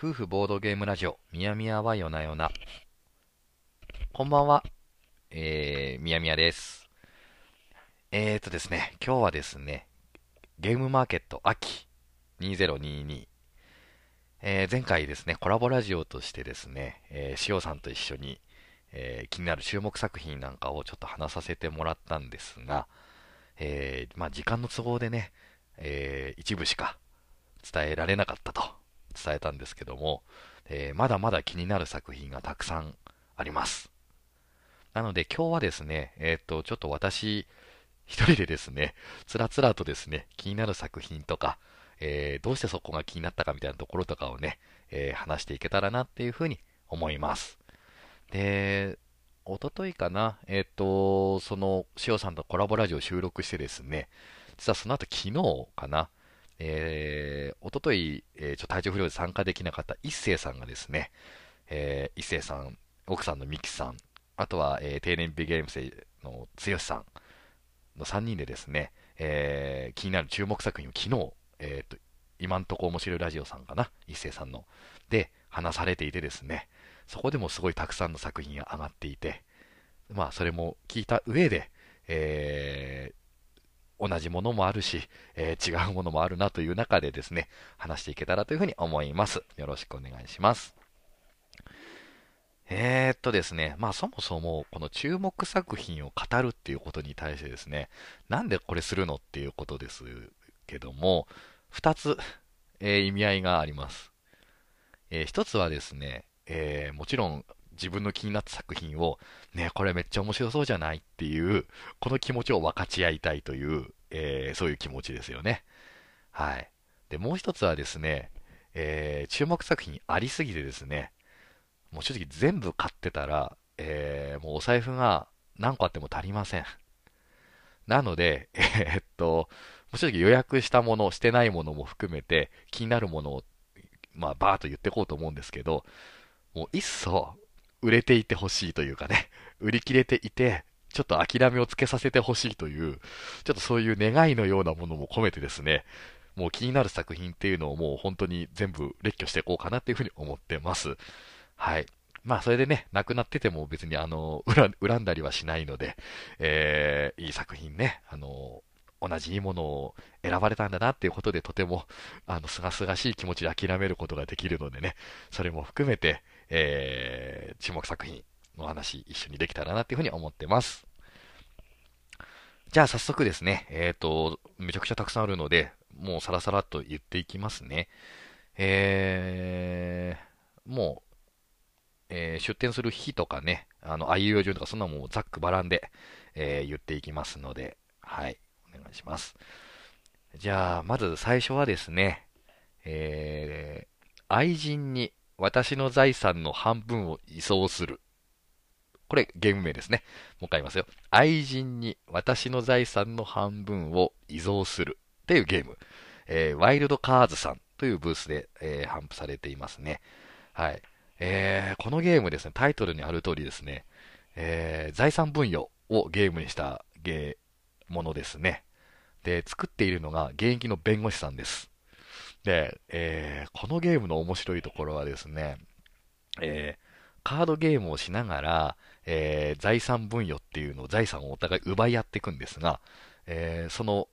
夫婦ボードゲームラジオ、みやみやはよなよな。こんばんは、えー、みやみやです。えーとですね、今日はですね、ゲームマーケット秋2022。えー前回ですね、コラボラジオとしてですね、えー、塩さんと一緒に、えー気になる注目作品なんかをちょっと話させてもらったんですが、えーまあ時間の都合でね、えー一部しか伝えられなかったと伝えたんですけども、えーまだまだ気になる作品がたくさんあります。なので今日はですね、えっ、と、ちょっと私、一人でですね、つらつらとですね、気になる作品とか、えーどうしてそこが気になったかみたいなところとかをね、えー話していけたらなっていうふうに思います。で、おとといかな、えっ、と、その、塩さんとコラボラジオ収録してですね、実はその後昨日かな、えー、おととい、えーちょ体調不良で参加できなかった一星さんがですね、えー一星さん、奥さんのミキさん、あとは、えー定年日ゲーム生の剛さんの3人でですね、えー気になる注目作品を昨日、えーと、今んとこ面白いラジオさんかな、一星さんの、で、話されていてですね、そこでもすごいたくさんの作品が上がっていて、まあ、それも聞いた上で、えー同じものもあるし、えー違うものもあるなという中でですね、話していけたらというふうに思います。よろしくお願いします。えー、っとですね、まあそもそもこの注目作品を語るっていうことに対してですね、なんでこれするのっていうことですけども、二つ、えー意味合いがあります。えー一つはですね、えーもちろん自分の気になった作品を、ね、これめっちゃ面白そうじゃないっていう、この気持ちを分かち合いたいという、えーそういう気持ちですよね。はい。で、もう一つはですね、えー注目作品ありすぎてですね、もう正直全部買ってたら、えーもうお財布が何個あっても足りません。なので、えーっと、もう正直予約したもの、してないものも含めて、気になるものを、まあ、バーっと言ってこうと思うんですけど、もういっそ、売れていてほしいというかね、売り切れていて、ちょっと諦めをつけさせてほしいという、ちょっとそういう願いのようなものも込めてですね、もう気になる作品っていうのをもう本当に全部列挙していこうかなっていうふうに思ってます。はい。まあ、それでね、なくなってても別にあの、恨恨んだりはしないので、えー、いい作品ね、あの、同じいいものを選ばれたんだなっていうことでとても、あの、すがすがしい気持ちで諦めることができるのでね、それも含めて、えー、注目作品の話一緒にできたらなっていうふうに思ってます。じゃあ早速ですね、えっ、と、めちゃくちゃたくさんあるので、もうサラサラと言っていきますね。えー、もう、えー出店する日とかね、あの、あいうえお順とかそんなもんざっくばらんで、えー言っていきますので、はい、お願いします。じゃあ、まず最初はですね、えー愛人に私の財産の半分を移送する。これゲーム名ですね。もう一回言いますよ。愛人に私の財産の半分を移贈するっていうゲーム。えーワイルドカーズさんというブースで、えー販布されていますね。はい。えーこのゲームですね、タイトルにある通りですね、えー財産分与をゲームにしたゲーものですね。で、作っているのが現役の弁護士さんです。で、えーこのゲームの面白いところはですね、えーカードゲームをしながら、えー財産分与っていうのを財産をお互い奪い合っていくんですが、えーその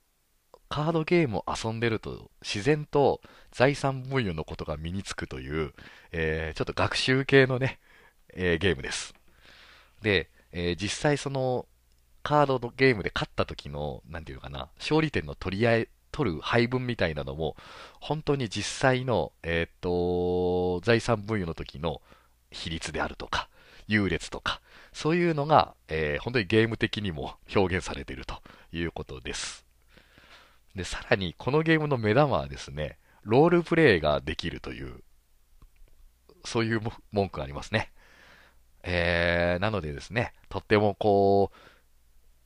カードゲームを遊んでると自然と財産分与のことが身につくという、えーちょっと学習系のね、えーゲームです。で、えー実際そのカードのゲームで勝った時の、なんていうかな、勝利点の取り合い、取る配分みたいなのも、本当に実際の、えーっと、財産分与の時の比率であるとか、優劣とか、そういうのが、えー本当にゲーム的にも表現されているということです。で、さらに、このゲームの目玉はですね、ロールプレイができるという、そういう文句がありますね。えー、なのでですね、とってもこう、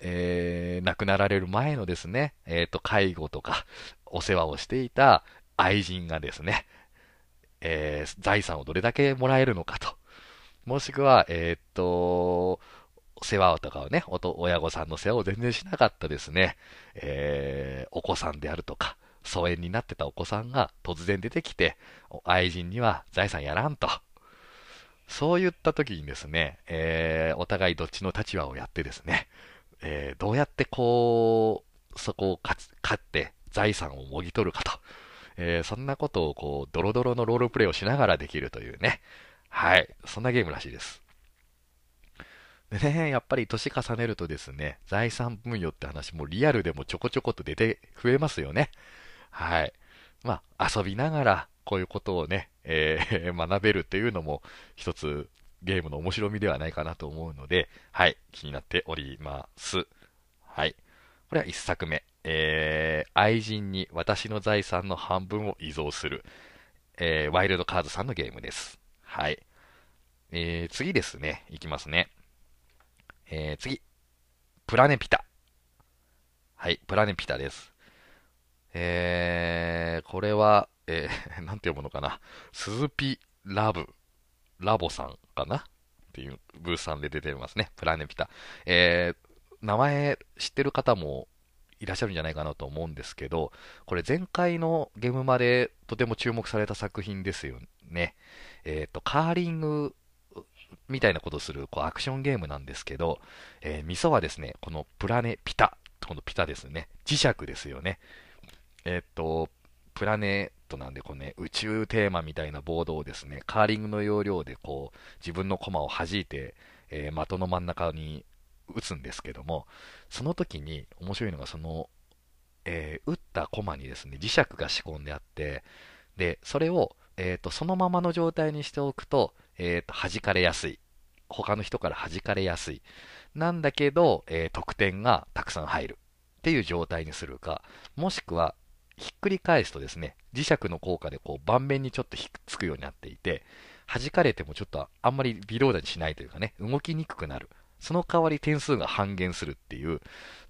えー、亡くなられる前のですね、えっ、と、介護とか、お世話をしていた愛人がですね、えー財産をどれだけもらえるのかと。もしくは、えっ、と、世話とかをね、親御さんの世話を全然しなかったですね、えーお子さんであるとか、疎遠になってたお子さんが突然出てきて、愛人には財産やらんと。そういった時にですね、えー、お互いどっちの立場をやってですね、えー、どうやってこう、そこを勝って財産をもぎ取るかと。えー、そんなことをこう、ドロドロのロールプレイをしながらできるというね。はい。そんなゲームらしいです。でね、やっぱり年重ねるとですね、財産分与って話もリアルでもちょこちょこと出て増えますよね。はい。まあ、遊びながら、こういうことをね、えー、学べるっていうのも、一つゲームの面白みではないかなと思うので、はい、気になっております。はい。これは一作目。えー、愛人に私の財産の半分を遺贈する、えー、ワイルドカードさんのゲームです。はい。えー、次ですね。いきますね。えー、次。プラネピタ。はい、プラネピタです。えー、これは、えー、なんて読むのかな。スズピラブ、ラボさんかな？っていうブースさんで出てますね。プラネピタ。えー、名前知ってる方もいらっしゃるんじゃないかなと思うんですけど、これ前回のゲームまでとても注目された作品ですよね。えっ、ー、と、カーリングみたいなことをするこうアクションゲームなんですけど、えー、味噌はですね、このプラネピタ、このピタですね、磁石ですよね。えっ、ー、と、プラネトなんで、こうね、宇宙テーマみたいなボードをですね、カーリングの要領でこう、自分の駒を弾いて、えー、的の真ん中に打つんですけども、その時に面白いのが、その、えー、打った駒にですね、磁石が仕込んであって、で、それを、えーと、そのままの状態にしておくと、えーと、弾かれやすい。他の人から弾かれやすい。なんだけど、えー、得点がたくさん入る。っていう状態にするか、もしくは、ひっくり返すとですね、磁石の効果でこう盤面にちょっとひっつくようになっていて、弾かれてもちょっとあんまり微動だにしないというかね、動きにくくなる。その代わり点数が半減するっていう、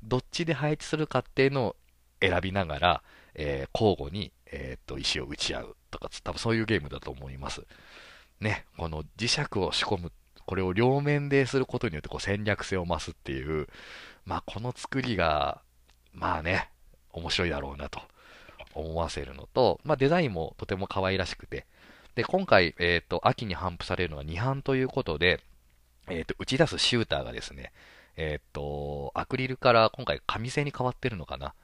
どっちで配置するかっていうのを選びながら、えー、交互に、えー、っと、石を打ち合うとか、多分そういうゲームだと思います。ね、この磁石を仕込む、これを両面ですることによってこう戦略性を増すっていう、まあこの作りが、まあね、面白いだろうなと思わせるのと、まあデザインもとても可愛らしくて、で、今回、えっ、と、秋に頒布されるのは2版ということで、えっ、ー、と、打ち出すシューターがですね、えっ、ー、と、アクリルから今回紙製に変わってるのかな。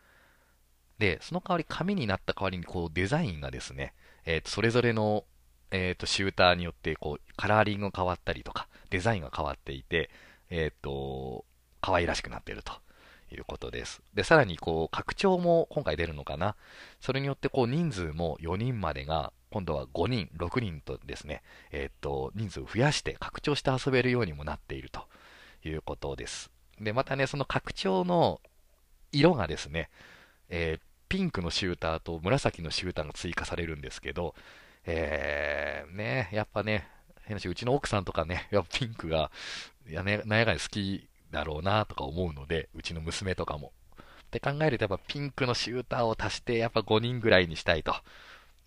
で、その代わり紙になった代わりにこうデザインがですね、えっ、と、それぞれの、えっ、と、シューターによってこう、カラーリングが変わったりとか、デザインが変わっていて、えっ、と、可愛らしくなっているということです。で、さらにこう、拡張も今回出るのかな。それによってこう、人数も4人までが今度は5人、6人とですね、えー、っと、人数を増やして拡張して遊べるようにもなっているということです。で、またね、その拡張の色がですね、えー、ピンクのシューターと紫のシューターが追加されるんですけど、えー、ね、やっぱね、変なし、うちの奥さんとかね、やっぱピンクが、やね、なんやかんや好きだろうなとか思うので、うちの娘とかも。って考えると、やっぱピンクのシューターを足して、やっぱ5人ぐらいにしたいと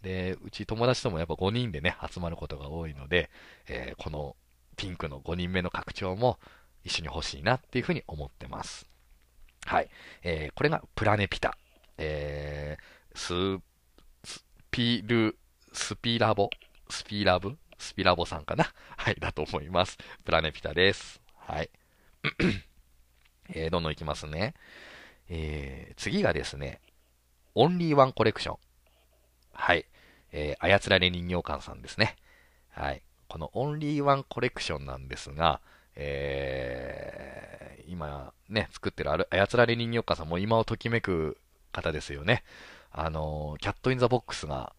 で、うち友達ともやっぱ5人でね、集まることが多いので、えー、このピンクの5人目の拡張も一緒に欲しいなっていうふうに思ってます。はい。えー、これがプラネピタ。えー、ス、スピル、スピラボ、スピラブ？スピラボさんかな？はい、だと思います。プラネピタです。はい。えー、どんどんいきますね。えー、次がですね、オンリーワンコレクション。はい。えー、操られ人形館さんですね。はい。このオンリーワンコレクションなんですが、えー、今ね、作ってるある操られ人形館さんも今をときめく方ですよね。あのキャットインザボックスが、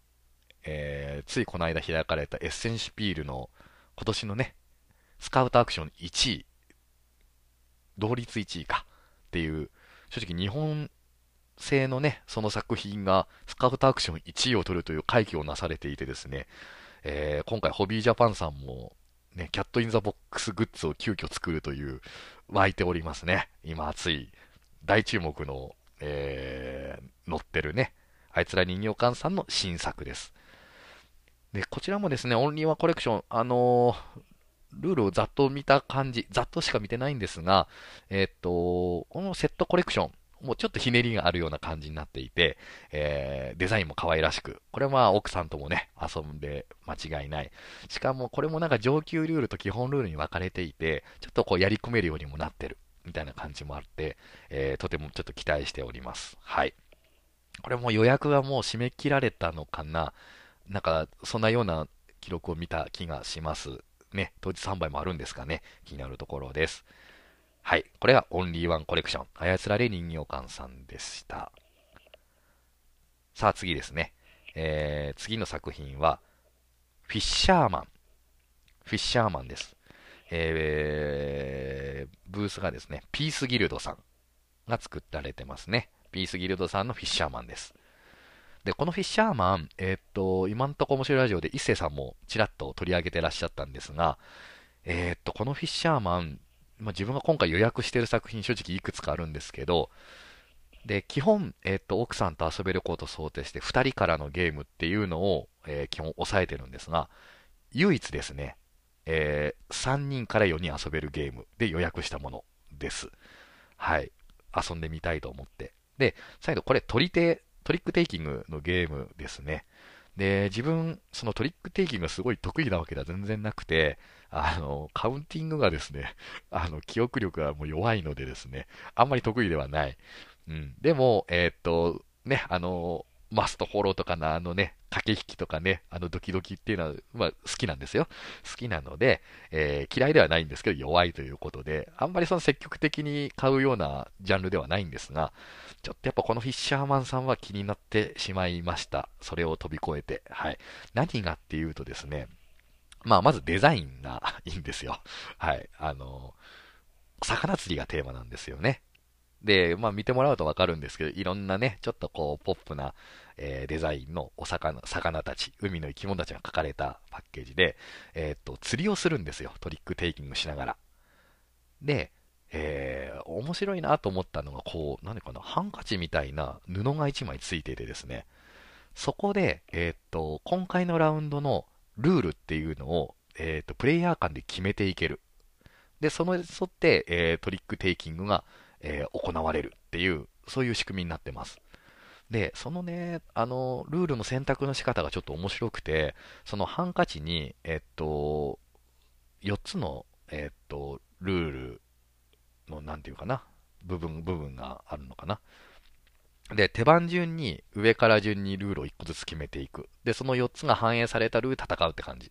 えー、ついこの間開かれたエッセンシュピールの今年のね、スカウトアクション1位、同率1位かっていう、正直日本製のね、その作品がスカウトアクション1位を取るという快挙をなされていてですね、えー、今回ホビージャパンさんも、ね、キャットインザボックスグッズを急遽作るという、湧いておりますね。今熱い、大注目の、えー、載ってるね、あいつら人形館さんの新作です。で、こちらもですね、オンリーワンコレクション、あのー、ルールをざっと見た感じ、ざっとしか見てないんですが、えっ、と、このセットコレクション、もうちょっとひねりがあるような感じになっていて、えー、デザインも可愛らしく、これはまあ奥さんともね、遊んで間違いない。しかもこれもなんか上級ルールと基本ルールに分かれていて、ちょっとこうやり込めるようにもなってる、みたいな感じもあって、えー、とてもちょっと期待しております。はい。これも予約がもう締め切られたのかななんか、そんなような記録を見た気がします。ね、当日販売もあるんですかね。気になるところです。はい。これがオンリーワンコレクション。操られ人形館さんでした。さあ次ですね。えー、次の作品は、フィッシャーマン。フィッシャーマンです。えー、ブースがですね、ピースギルドさんが作られてますね。ピースギルドさんのフィッシャーマンです。で、このフィッシャーマン、えー、っと、今んとこ面白いラジオで一星さんもちらっと取り上げてらっしゃったんですが、えー、っと、このフィッシャーマン、まあ、自分が今回予約してる作品正直いくつかあるんですけど、で、基本、えっ、と、奥さんと遊べることを想定して、2人からのゲームっていうのを、えー、基本抑えてるんですが、唯一ですね、え、3人から4人遊べるゲームで予約したものです。はい。遊んでみたいと思って。で、再度これ、取り手、トリックテイキングのゲームですね。で、自分、そのトリックテイキングがすごい得意なわけでは全然なくて、あの、カウンティングがですね、あの、記憶力がもう弱いのでですね、あんまり得意ではない。うん。でも、えー、っと、ね、あの、マストフォローとかのあのね、駆け引きとかね、あのドキドキっていうのは、まあ、好きなんですよ。好きなので、えー、嫌いではないんですけど、弱いということで、あんまりその積極的に買うようなジャンルではないんですが、ちょっとやっぱこのフィッシャーマンさんは気になってしまいました。それを飛び越えて。はい。何がっていうとですね、まあ、まずデザインがいいんですよ。はい。あの、魚釣りがテーマなんですよね。で、まあ見てもらうとわかるんですけど、いろんなね、ちょっとこう、ポップな、えー、デザインのお魚、魚たち、海の生き物たちが描かれたパッケージで、えー、っと、釣りをするんですよ。トリックテイキングしながら。で、えー、面白いなと思ったのが、こう、何かな、ハンカチみたいな布が1枚ついててですね、そこで、えー、っと、今回のラウンドのルールっていうのを、えー、っと、プレイヤー間で決めていける。で、その沿って、えトリックテイキングが、え行われるっていう、そういう仕組みになってます。で、そのね、あの、ルールの選択の仕方がちょっと面白くて、そのハンカチに、えっと、4つの、えっと、ルールの、なんていうかな、部分、部分があるのかな。で、手番順に、上から順にルールを1個ずつ決めていく。で、その4つが反映されたルール戦うって感じ。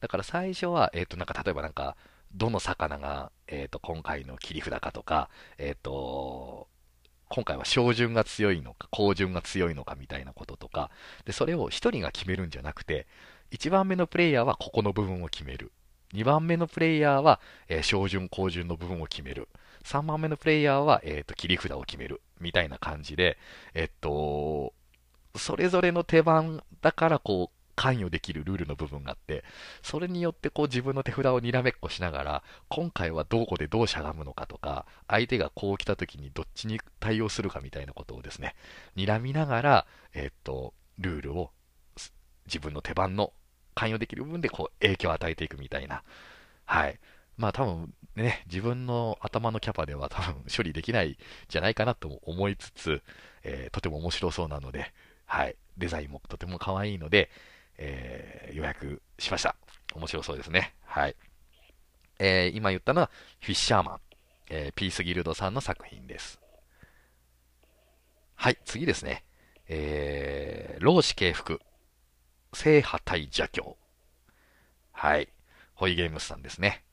だから最初は、えっ、と、なんか、例えばなんか、どの魚が、えっ、と、今回の切り札かとか、えっ、と、今回は小順が強いのか、高順が強いのかみたいなこととか、で、それを1人が決めるんじゃなくて、1番目のプレイヤーはここの部分を決める。2番目のプレイヤーは、えー、小順、高順の部分を決める。3番目のプレイヤーは、えっ、と、切り札を決める。みたいな感じで、えっと、それぞれの手番だからこう、関与できるルールの部分があって、それによってこう自分の手札をにらめっこしながら、今回はどこでどうしゃがむのかとか、相手がこう来た時にどっちに対応するかみたいなことをですね、睨みながら、えっと、ルールを自分の手番の関与できる部分でこう影響を与えていくみたいな。はい。まあ多分ね、自分の頭のキャパでは多分処理できないじゃないかなと思いつつ、えー、とても面白そうなので、はい。デザインもとても可愛いので、えー、予約しました。面白そうですね。はい。えー、今言ったのは、フィッシャーマン、えー、ピースギルドさんの作品です。はい、次ですね。えー、老子敬服、聖波対邪教。はい。ホイゲームスさんですね。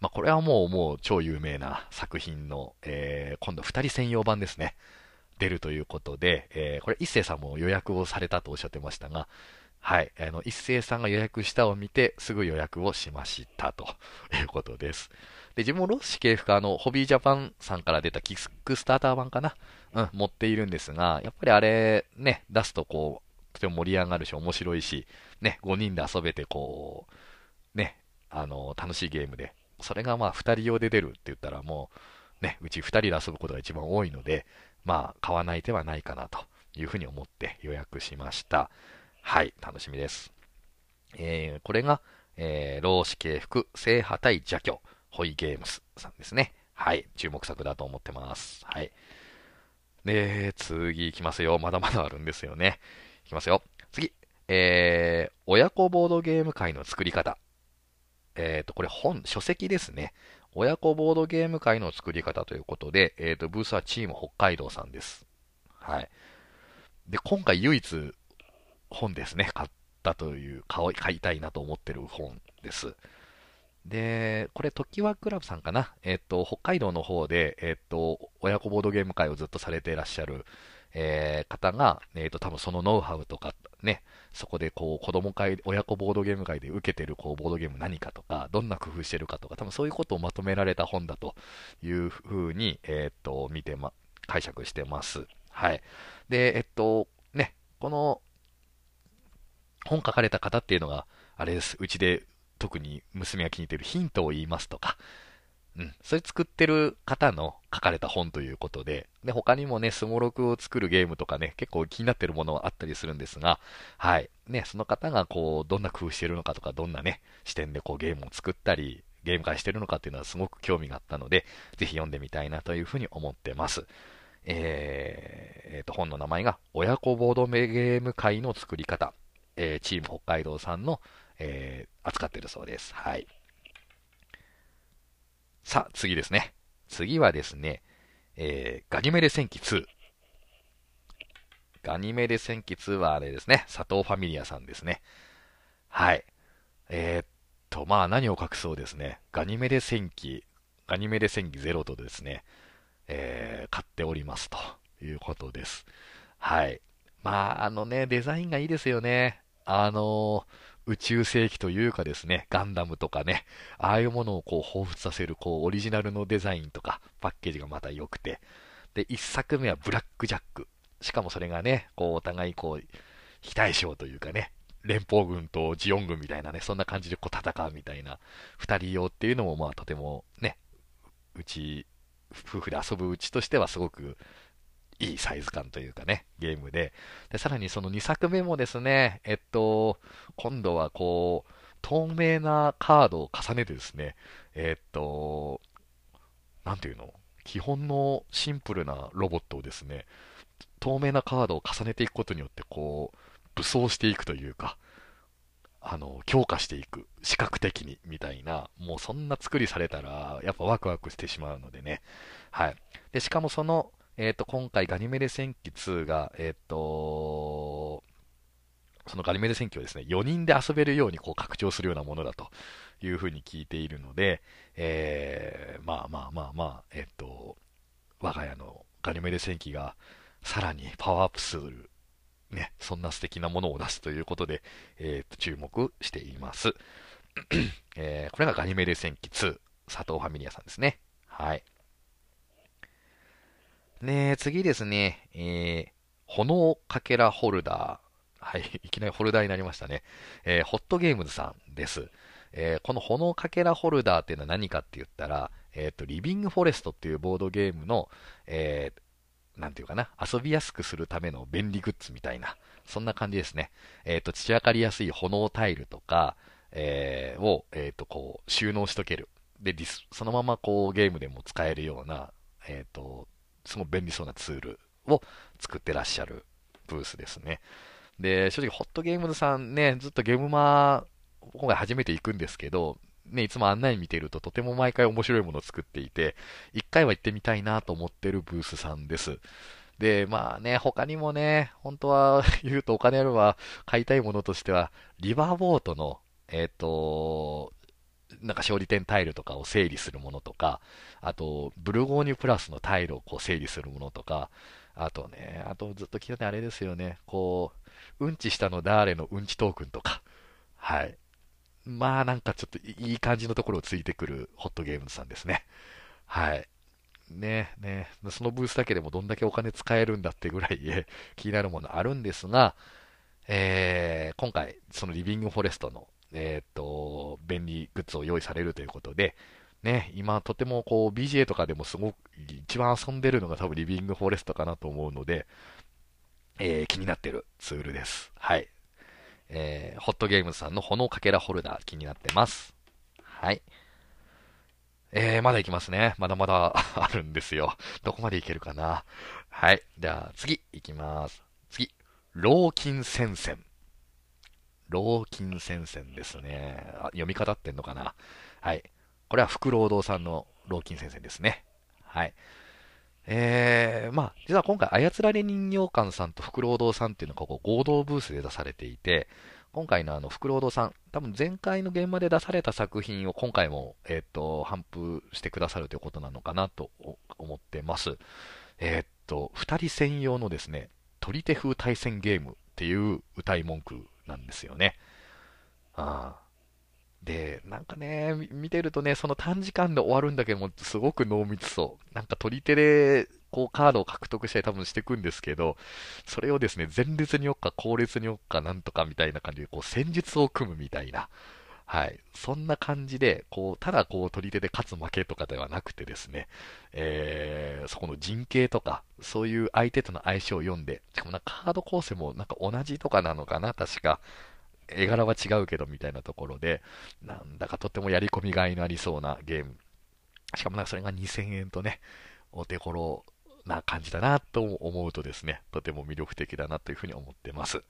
まあ、これはもう、もう超有名な作品の、えー、今度二人専用版ですね。出るということで、えー、これ一星さんも予約をされたとおっしゃってましたが、はい、あの、一星さんが予約したを見て、すぐ予約をしましたということです。で、自分もロッシ系譜か、あの、ホビージャパンさんから出たキックスターター版かな？うん、持っているんですが、やっぱりあれ、ね、出すとこう、とても盛り上がるし、面白いし、ね、5人で遊べて、こう、ね、あの、楽しいゲームで、それがまあ、2人用で出るって言ったらもう、ね、うち2人で遊ぶことが一番多いので、まあ、買わない手はないかなというふうに思って予約しました。はい、楽しみです。えー、これが、えー、老子系服、聖波対邪教、ホイゲームスさんですね。はい、注目作だと思ってます。はい。で、次行きますよ。まだまだあるんですよね。いきますよ。次。えー、親子ボードゲーム会の作り方。えっ、ー、と、これ本、書籍ですね。親子ボードゲーム会の作り方ということで、えっ、ー、と、ブースはチーム北海道さんです。はい。で、今回唯一本ですね。買ったという、買いたいなと思ってる本です。で、これ、時はクラブさんかな？えっ、と、北海道の方で、えっ、と、親子ボードゲーム会をずっとされていらっしゃる、えー、方が、えっ、と、多分そのノウハウとか、ね、そこでこう、子供会、親子ボードゲーム会で受けてるこう、ボードゲーム何かとか、どんな工夫してるかとか、多分そういうことをまとめられた本だというふうに、えっ、と、見てま、解釈してます。はい。で、えっと、ね、この、本書かれた方っていうのが、あれです。うちで特に娘が気に入ってるヒントを言いますとか、うん、それ作ってる方の書かれた本ということで、で、他にもね、スモロクを作るゲームとかね、結構気になってるものはあったりするんですが、はい。ね、その方がこう、どんな工夫してるのかとか、どんなね、視点でこうゲームを作ったり、ゲーム化してるのかっていうのはすごく興味があったので、ぜひ読んでみたいなというふうに思ってます。えー、えー、と、本の名前が、親子ボードゲーム会の作り方、えー、チーム北海道さんの、えー、扱ってるそうです。はい。さあ、次ですね。次はですね、えー、ガニメデ戦記2。ガニメデ戦記2はあれですね、佐藤ファミリアさんですね。はい。えー、っと、まあ何を隠そうですね、ガニメデ戦記、ガニメデ戦記ゼロとですね、えー、買っておりますということです。はい。まあ、あのね、デザインがいいですよね。あの宇宙世紀というかですね、ガンダムとかね、ああいうものをこう彷惚させるこうオリジナルのデザインとかパッケージがまた良くて、で、一作目はブラックジャック。しかもそれがね、こうお互いこう、非対称というかね、連邦軍とジオン軍みたいなね、そんな感じでこう戦うみたいな、二人用っていうのもまあとてもね、うち、夫婦で遊ぶうちとしてはすごくいいサイズ感というかね、ゲームで。で、さらにその2作目もですね、えっと、今度はこう、透明なカードを重ねてですね、えっと、なんていうの基本のシンプルなロボットをですね、透明なカードを重ねていくことによって、こう、武装していくというか、あの、強化していく、視覚的に、みたいな、もうそんな作りされたら、やっぱワクワクしてしまうのでね。はい。で、しかもその、えっ、ー、と、今回ガニメデ戦記2が、えっ、ー、と、そのガニメデ戦記をですね、4人で遊べるようにこう拡張するようなものだというふうに聞いているので、えー、まあまあまあまあ、えっ、と、我が家のガニメデ戦記がさらにパワーアップする、ね、そんな素敵なものを出すということで、えっ、と、注目しています。えー、これがガニメデ戦記2、佐藤ファミリアさんですね。はい。ね次ですね、えー、炎かけらホルダー。はい、いきなりホルダーになりましたね。えー、ホットゲームズさんです。えー、この炎かけらホルダーっていうのは何かって言ったら、えっ、ー、と、リビングフォレストっていうボードゲームの、えー、なんていうかな、遊びやすくするための便利グッズみたいな、そんな感じですね。えっ、と、散らかりやすい炎タイルとか、え、を、えっ、と、こう、収納しとける。で、そのままこう、ゲームでも使えるような、えっ、と、すごい便利そうなツールを作ってらっしゃるブースですね。で、正直、ホットゲームズさんね、ずっとゲームマー、今回初めて行くんですけど、ね、いつも案内見てるととても毎回面白いものを作っていて、一回は行ってみたいなと思ってるブースさんです。で、まあね、他にもね、本当は 言うとお金あるは買いたいものとしては、リバーボートの、えっ、ー、と、なんか勝利点タイルとかを整理するものとか、あと、ブルゴーニュプラスのタイルをこう整理するものとか、あとね、あとずっと聞いてあれですよね、こう、うんちしたの誰のうんちトークンとか、はい。まあなんかちょっといい感じのところをついてくるホットゲームズさんですね。はい。ね、ね、そのブースだけでもどんだけお金使えるんだってぐらい 気になるものあるんですが、えー、今回、そのリビングフォレストのえっ、と、便利グッズを用意されるということで、ね、今とてもこう BGA とかでもすごく一番遊んでるのが多分リビングフォレストかなと思うので、えー、気になってるツールです。はい。えー、ホットゲームズさんの炎かけらホルダー気になってます。はい。えー、まだ行きますね。まだまだ あるんですよ。どこまで行けるかな。はい。じゃあ、次、行きます。次。老金戦線。老金戦線ですね。読み方ってんのかな？はい。これは福労働さんの老金戦線ですね。はい。えー、まあ、実は今回、操られ人形館さんと福労働さんっていうのがこう合同ブースで出されていて、今回のあの、福労働さん、多分前回の現場で出された作品を今回も、えっ、ー、と、頒布してくださるということなのかなと思ってます。えっ、ー、と、二人専用のですね、取り手風対戦ゲームっていう歌い文句なんですよね。あで、なんかね、見てるとね、その短時間で終わるんだけども、すごく濃密そう。なんか取り手で、こうカードを獲得したり多分していくんですけど、それをですね、前列に置くか後列に置くかなんとかみたいな感じで、こう戦術を組むみたいな。はい。そんな感じで、こう、ただこう取り手で勝つ負けとかではなくてですね、えー、そこの陣形とか、そういう相手との相性を読んで、しかもなカード構成もなんか同じとかなのかな、確か。絵柄は違うけどみたいなところで、なんだかとってもやり込みがいのありそうなゲーム。しかもなんかそれが2000円とね、お手頃な感じだなと思うとですね、とても魅力的だなというふうに思ってます。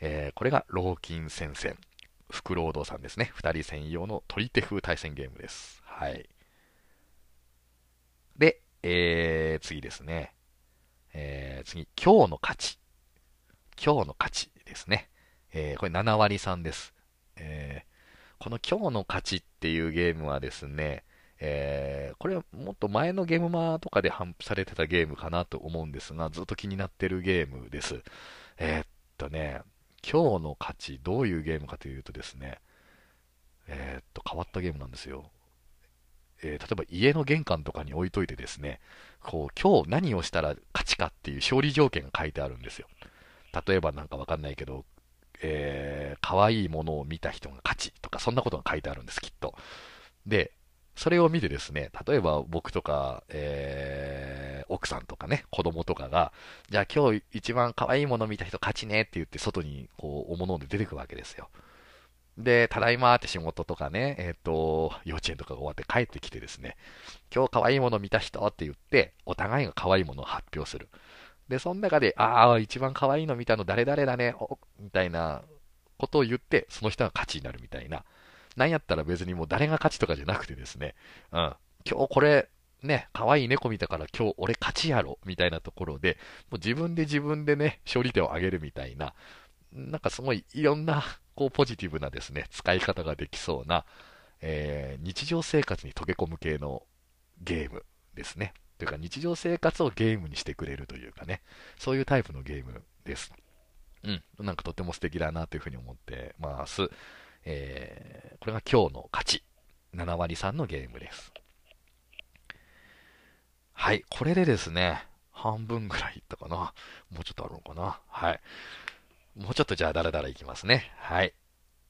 えー、これが老金戦線。福労働さんですね。二人専用の取り手風対戦ゲームです。はい。で、えー、次ですね。えー、次、今日の勝ち。今日の勝ちですね。えー、これ7割3です。えー、この今日の勝ちっていうゲームはですね、えー、これはもっと前のゲームマーとかで頒布されてたゲームかなと思うんですが、ずっと気になってるゲームです。えー、っとね、今日の勝ち、どういうゲームかというとですね、えー、っと、変わったゲームなんですよ。えー、例えば家の玄関とかに置いといてですね、こう、今日何をしたら勝ちかっていう勝利条件が書いてあるんですよ。例えばなんかわかんないけど、えー、可愛いものを見た人が勝ちとか、そんなことが書いてあるんです、きっと。で、それを見てですね、例えば僕とか、えー、奥さんとかね、子供とかが、じゃあ今日一番可愛いもの見た人勝ちねって言って外にこう、お物で出てくるわけですよ。で、ただいまって仕事とかね、えっ、ー、と、幼稚園とかが終わって帰ってきてですね、今日可愛いもの見た人って言って、お互いが可愛いものを発表する。で、その中で、ああ、一番可愛いの見たの誰々だね、みたいなことを言って、その人が勝ちになるみたいな。なんやったら別にもう誰が勝ちとかじゃなくてですね、うん、今日これ、ね、可愛い猫見たから今日俺勝ちやろ、みたいなところで、もう自分で自分でね、勝利点を上げるみたいな、なんかすごいいろんな、こうポジティブなですね、使い方ができそうな、えー、日常生活に溶け込む系のゲームですね。というか日常生活をゲームにしてくれるというかね、そういうタイプのゲームです。うん、なんかとても素敵だなというふうに思ってます。えー、これが今日の勝ち。7割3のゲームです。はい、これでですね、半分ぐらいいったかな。もうちょっとあるのかな。はい。もうちょっとじゃあだらだらいきますね。はい。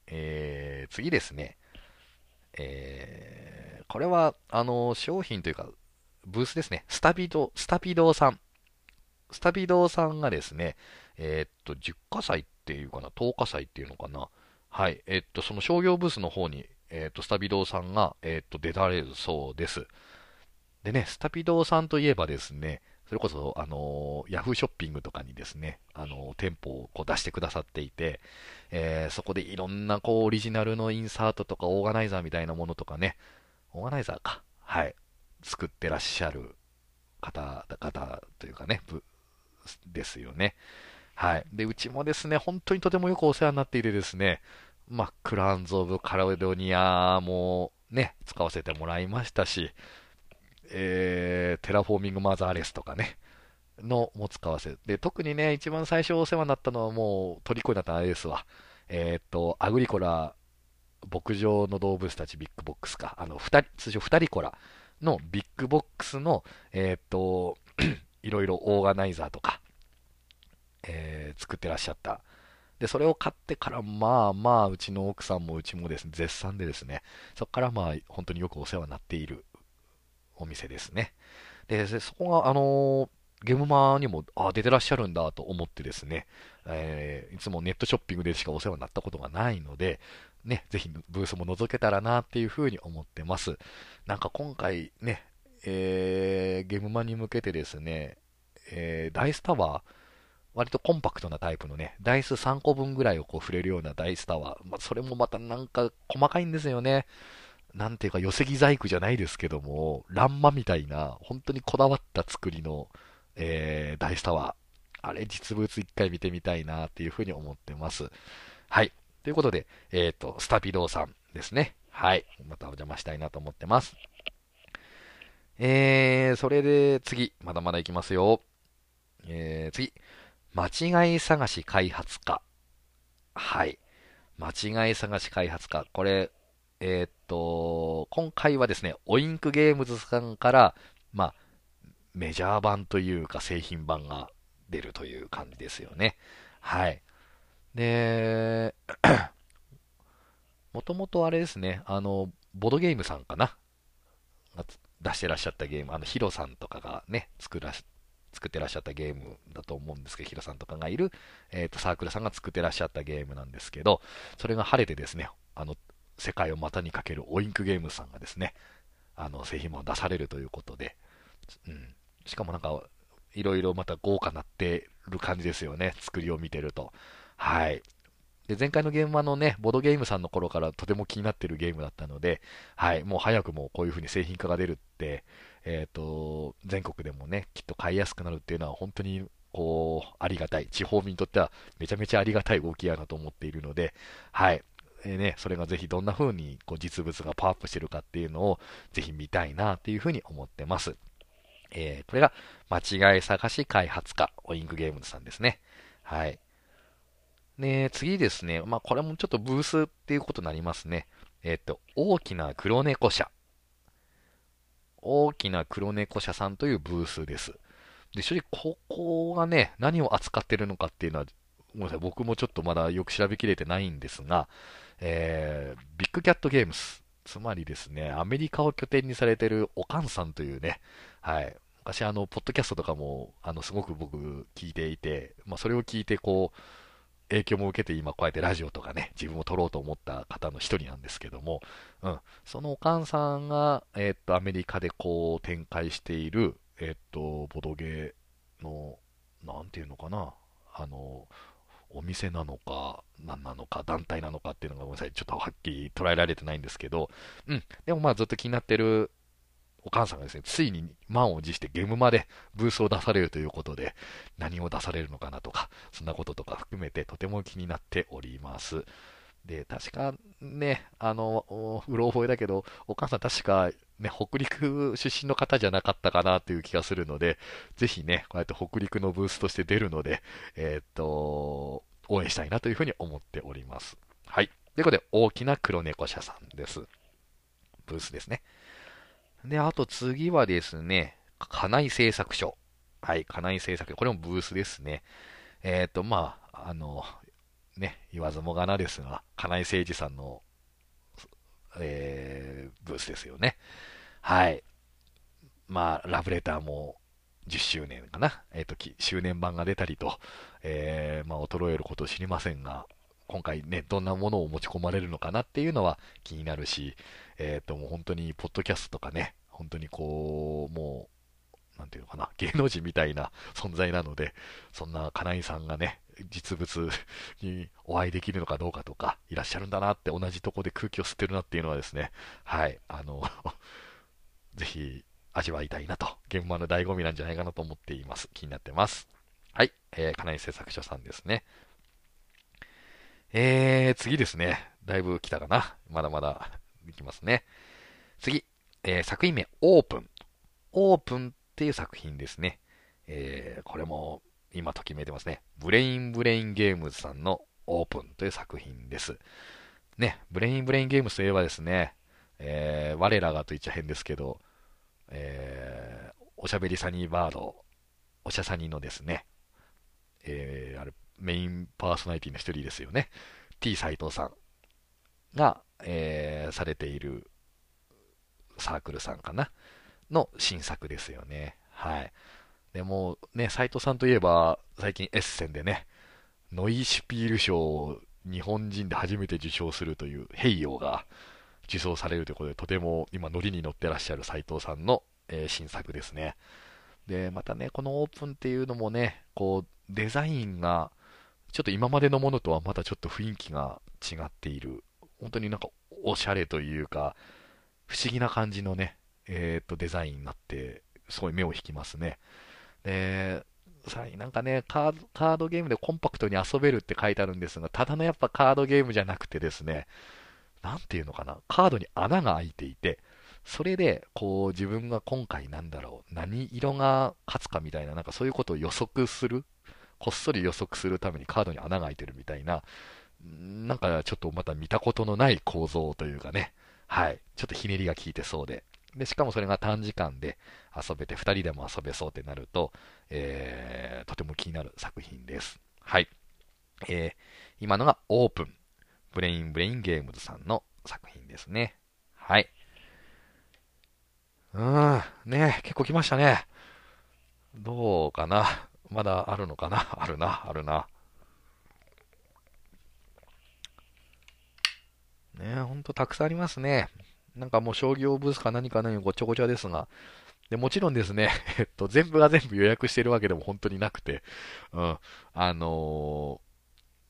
えー、次ですね。えー、これは、あの、商品というか、ブースですね。スタビド、スタビドさん。スタビドさんがですね、えー、っと、10火祭っていうかな、10火祭っていうのかな。はい。え、っと、その商業ブースの方に、え、っと、スタビドーさんが、えっと、出られるそうです。でね、スタビドーさんといえばですね、それこそ、あのヤフーショッピングとかにですね、あの店舗をこう出してくださっていて、えそこでいろんなこうオリジナルのインサートとかオーガナイザーみたいなものとかね、オーガナイザーか。はい。作ってらっしゃる方、方というかね、ですよね。はい。で、うちもですね、本当にとてもよくお世話になっていてですね、まあ、クランズ・オブ・カラドニアもね、使わせてもらいましたし、えー、テラフォーミング・マザーレスとかね、のも使わせで、特にね、一番最初お世話になったのはもう、虜になったあれですわ。えっ、と、アグリコラ、牧場の動物たちビッグボックスか。あの、二人、通常二人コラのビッグボックスの、えっ、と、いろいろオーガナイザーとか、えー、作ってらっしゃった。で、それを買ってから、まあまあ、うちの奥さんもうちもですね、絶賛でですね、そこからまあ、本当によくお世話になっているお店ですね。で、そこが、あのー、ゲームマにも、あ、出てらっしゃるんだと思ってですね、えー、いつもネットショッピングでしかお世話になったことがないので、ね、ぜひブースも覗けたらなっていうふうに思ってます。なんか今回ね、えー、ゲームマに向けてですね、えー、ダイスタワー、割とコンパクトなタイプのね、ダイス3個分ぐらいをこう触れるようなダイスタワー、まあ、それもまたなんか細かいんですよね。なんていうか、寄せ木細工じゃないですけども、ランマみたいな、本当にこだわった作りの、えー、ダイスタワー。あれ、実物一回見てみたいなっていうふうに思ってます。はい。ということで、えっ、ー、と、スタピドーさんですね。はい。またお邪魔したいなと思ってます。えー、それで次、まだまだいきますよ。えー、次。間違い探し開発家。はい。間違い探し開発家。これ、えー、っと、今回はですね、オインクゲームズさんから、まあ、メジャー版というか製品版が出るという感じですよね。はい。で、もともとあれですね、あの、ボドゲームさんかな？出してらっしゃったゲーム、あの、ヒロさんとかがね、作ら作ってらっしゃったゲームだと思うんですけど、ヒロさんとかがいる、えっ、ー、と、サークルさんが作ってらっしゃったゲームなんですけど、それが晴れてですね、あの、世界を股にかけるオインクゲームさんがですね、あの、製品も出されるということで、うん。しかもなんか、いろいろまた豪華なってる感じですよね、作りを見てると。はい。で、前回のゲームはのね、ボードゲームさんの頃からとても気になってるゲームだったので、はい、もう早くもこういう風に製品化が出るって、えっ、ー、と、全国でもね、きっと買いやすくなるっていうのは本当にこう、ありがたい。地方民にとってはめちゃめちゃありがたい動きやなと思っているので、はい。えー、ね、それがぜひどんな風にこう実物がパワーアップしてるかっていうのをぜひ見たいなっていう風に思ってます。えー、これが間違い探し開発家、オインクゲームズさんですね。はい。で、次ですね、まあ、これもちょっとブースっていうことになりますね。えっ、と、大きな黒猫社。大きな黒猫社さんというブースです。で、正直ここがね、何を扱ってるのかっていうのは、ごめんなさい、僕もちょっとまだよく調べきれてないんですが、えー、ビッグキャットゲームス。つまりですね、アメリカを拠点にされてるおかんさんというね、はい。昔あの、ポッドキャストとかも、あの、すごく僕聞いていて、まあ、それを聞いてこう、影響も受けて今こうやってラジオとかね、自分も撮ろうと思った方の一人なんですけども、うん、そのおかんさんが、え、っと、アメリカでこう展開している、え、っと、ボドゲの、なんていうのかな、あの、お店なのか、何なのか、団体なのかっていうのがごめんなさい、ちょっとはっきり捉えられてないんですけど、うん、でもまあずっと気になってるお母さんがですね、ついに満を持してゲームまでブースを出されるということで、何を出されるのかなとか、そんなこととか含めてとても気になっております。で、確かね、あの、うろ覚えだけど、お母さん確かね、北陸出身の方じゃなかったかなという気がするので、ぜひね、こうやって北陸のブースとして出るので、えー、っと、応援したいなというふうに思っております。はい。ということで、大きな黒猫社さんです。ブースですね。で、あと次はですね、家内製作所。はい、家内製作所。これもブースですね。えっ、ー、と、まあ、あの、ね、言わずもがなですが、家内誠二さんの、えー、ブースですよね。はい。まあ、ラブレターも10周年かな。えっ、ー、と、周年版が出たりと、えー、まあ、衰えることを知りませんが、今回ね、どんなものを持ち込まれるのかなっていうのは気になるし、えっ、ー、と、もう本当に、ポッドキャストとかね、本当にこう、もう、なんていうのかな、芸能人みたいな存在なので、そんな金井さんがね、実物にお会いできるのかどうかとか、いらっしゃるんだなって同じとこで空気を吸ってるなっていうのはですね、はい、あの ぜひ味わいたいなと、現場の醍醐味なんじゃないかなと思っています。気になってます。はい、えー、金井製作所さんですね。えー、次ですね。だいぶ来たかな。まだまだいきますね。次、えー、作品名、オープン。オープンっていう作品ですね。えー、これも今ときめいてますね。ブレインブレインゲームズさんのオープンという作品です。ね、ブレインブレインゲームズといえばですね、えー、我らがと言っちゃ変ですけど、えー、おしゃべりサニーバード、おしゃサニのですね、えー、あれ、メインパーソナリティの一人ですよね。T 斎藤さんが、えー、されているサークルさんかな？の新作ですよね。はい。でもね、斎藤さんといえば、最近エッセンでね、ノイシュピール賞を日本人で初めて受賞するという平洋が受賞されるということで、とても今、ノリに乗ってらっしゃる斉藤さんの、えー、新作ですね。で、またね、このオープンっていうのもね、こう、デザインが、ちょっと今までのものとはまたちょっと雰囲気が違っている。本当になんか、おしゃれというか、不思議な感じのね、えー、っと、デザインになって、すごい目を引きますね。で、さらになんかねカード、カードゲームでコンパクトに遊べるって書いてあるんですが、ただのやっぱカードゲームじゃなくてですね、なんていうのかな、カードに穴が開いていて、それで、こう、自分が今回なんだろう、何色が勝つかみたいな、なんかそういうことを予測する、こっそり予測するためにカードに穴が開いてるみたいな、なんかちょっとまた見たことのない構造というかね、はい、ちょっとひねりが効いてそうで、で、しかもそれが短時間で遊べて、2人でも遊べそうってなると、えー、とても気になる作品です。はい。えー、今のがオープン。ブレインブレインゲームズさんの作品ですね。はい。うーん、ね結構来ましたね。どうかなまだあるのかなあるな、あるな。ね。ほんとたくさんありますね。なんかもう商業ブースか何か何かごちゃごちゃですが、で、もちろんですね、えっと、全部が全部予約してるわけでも本当になくて、うん、あの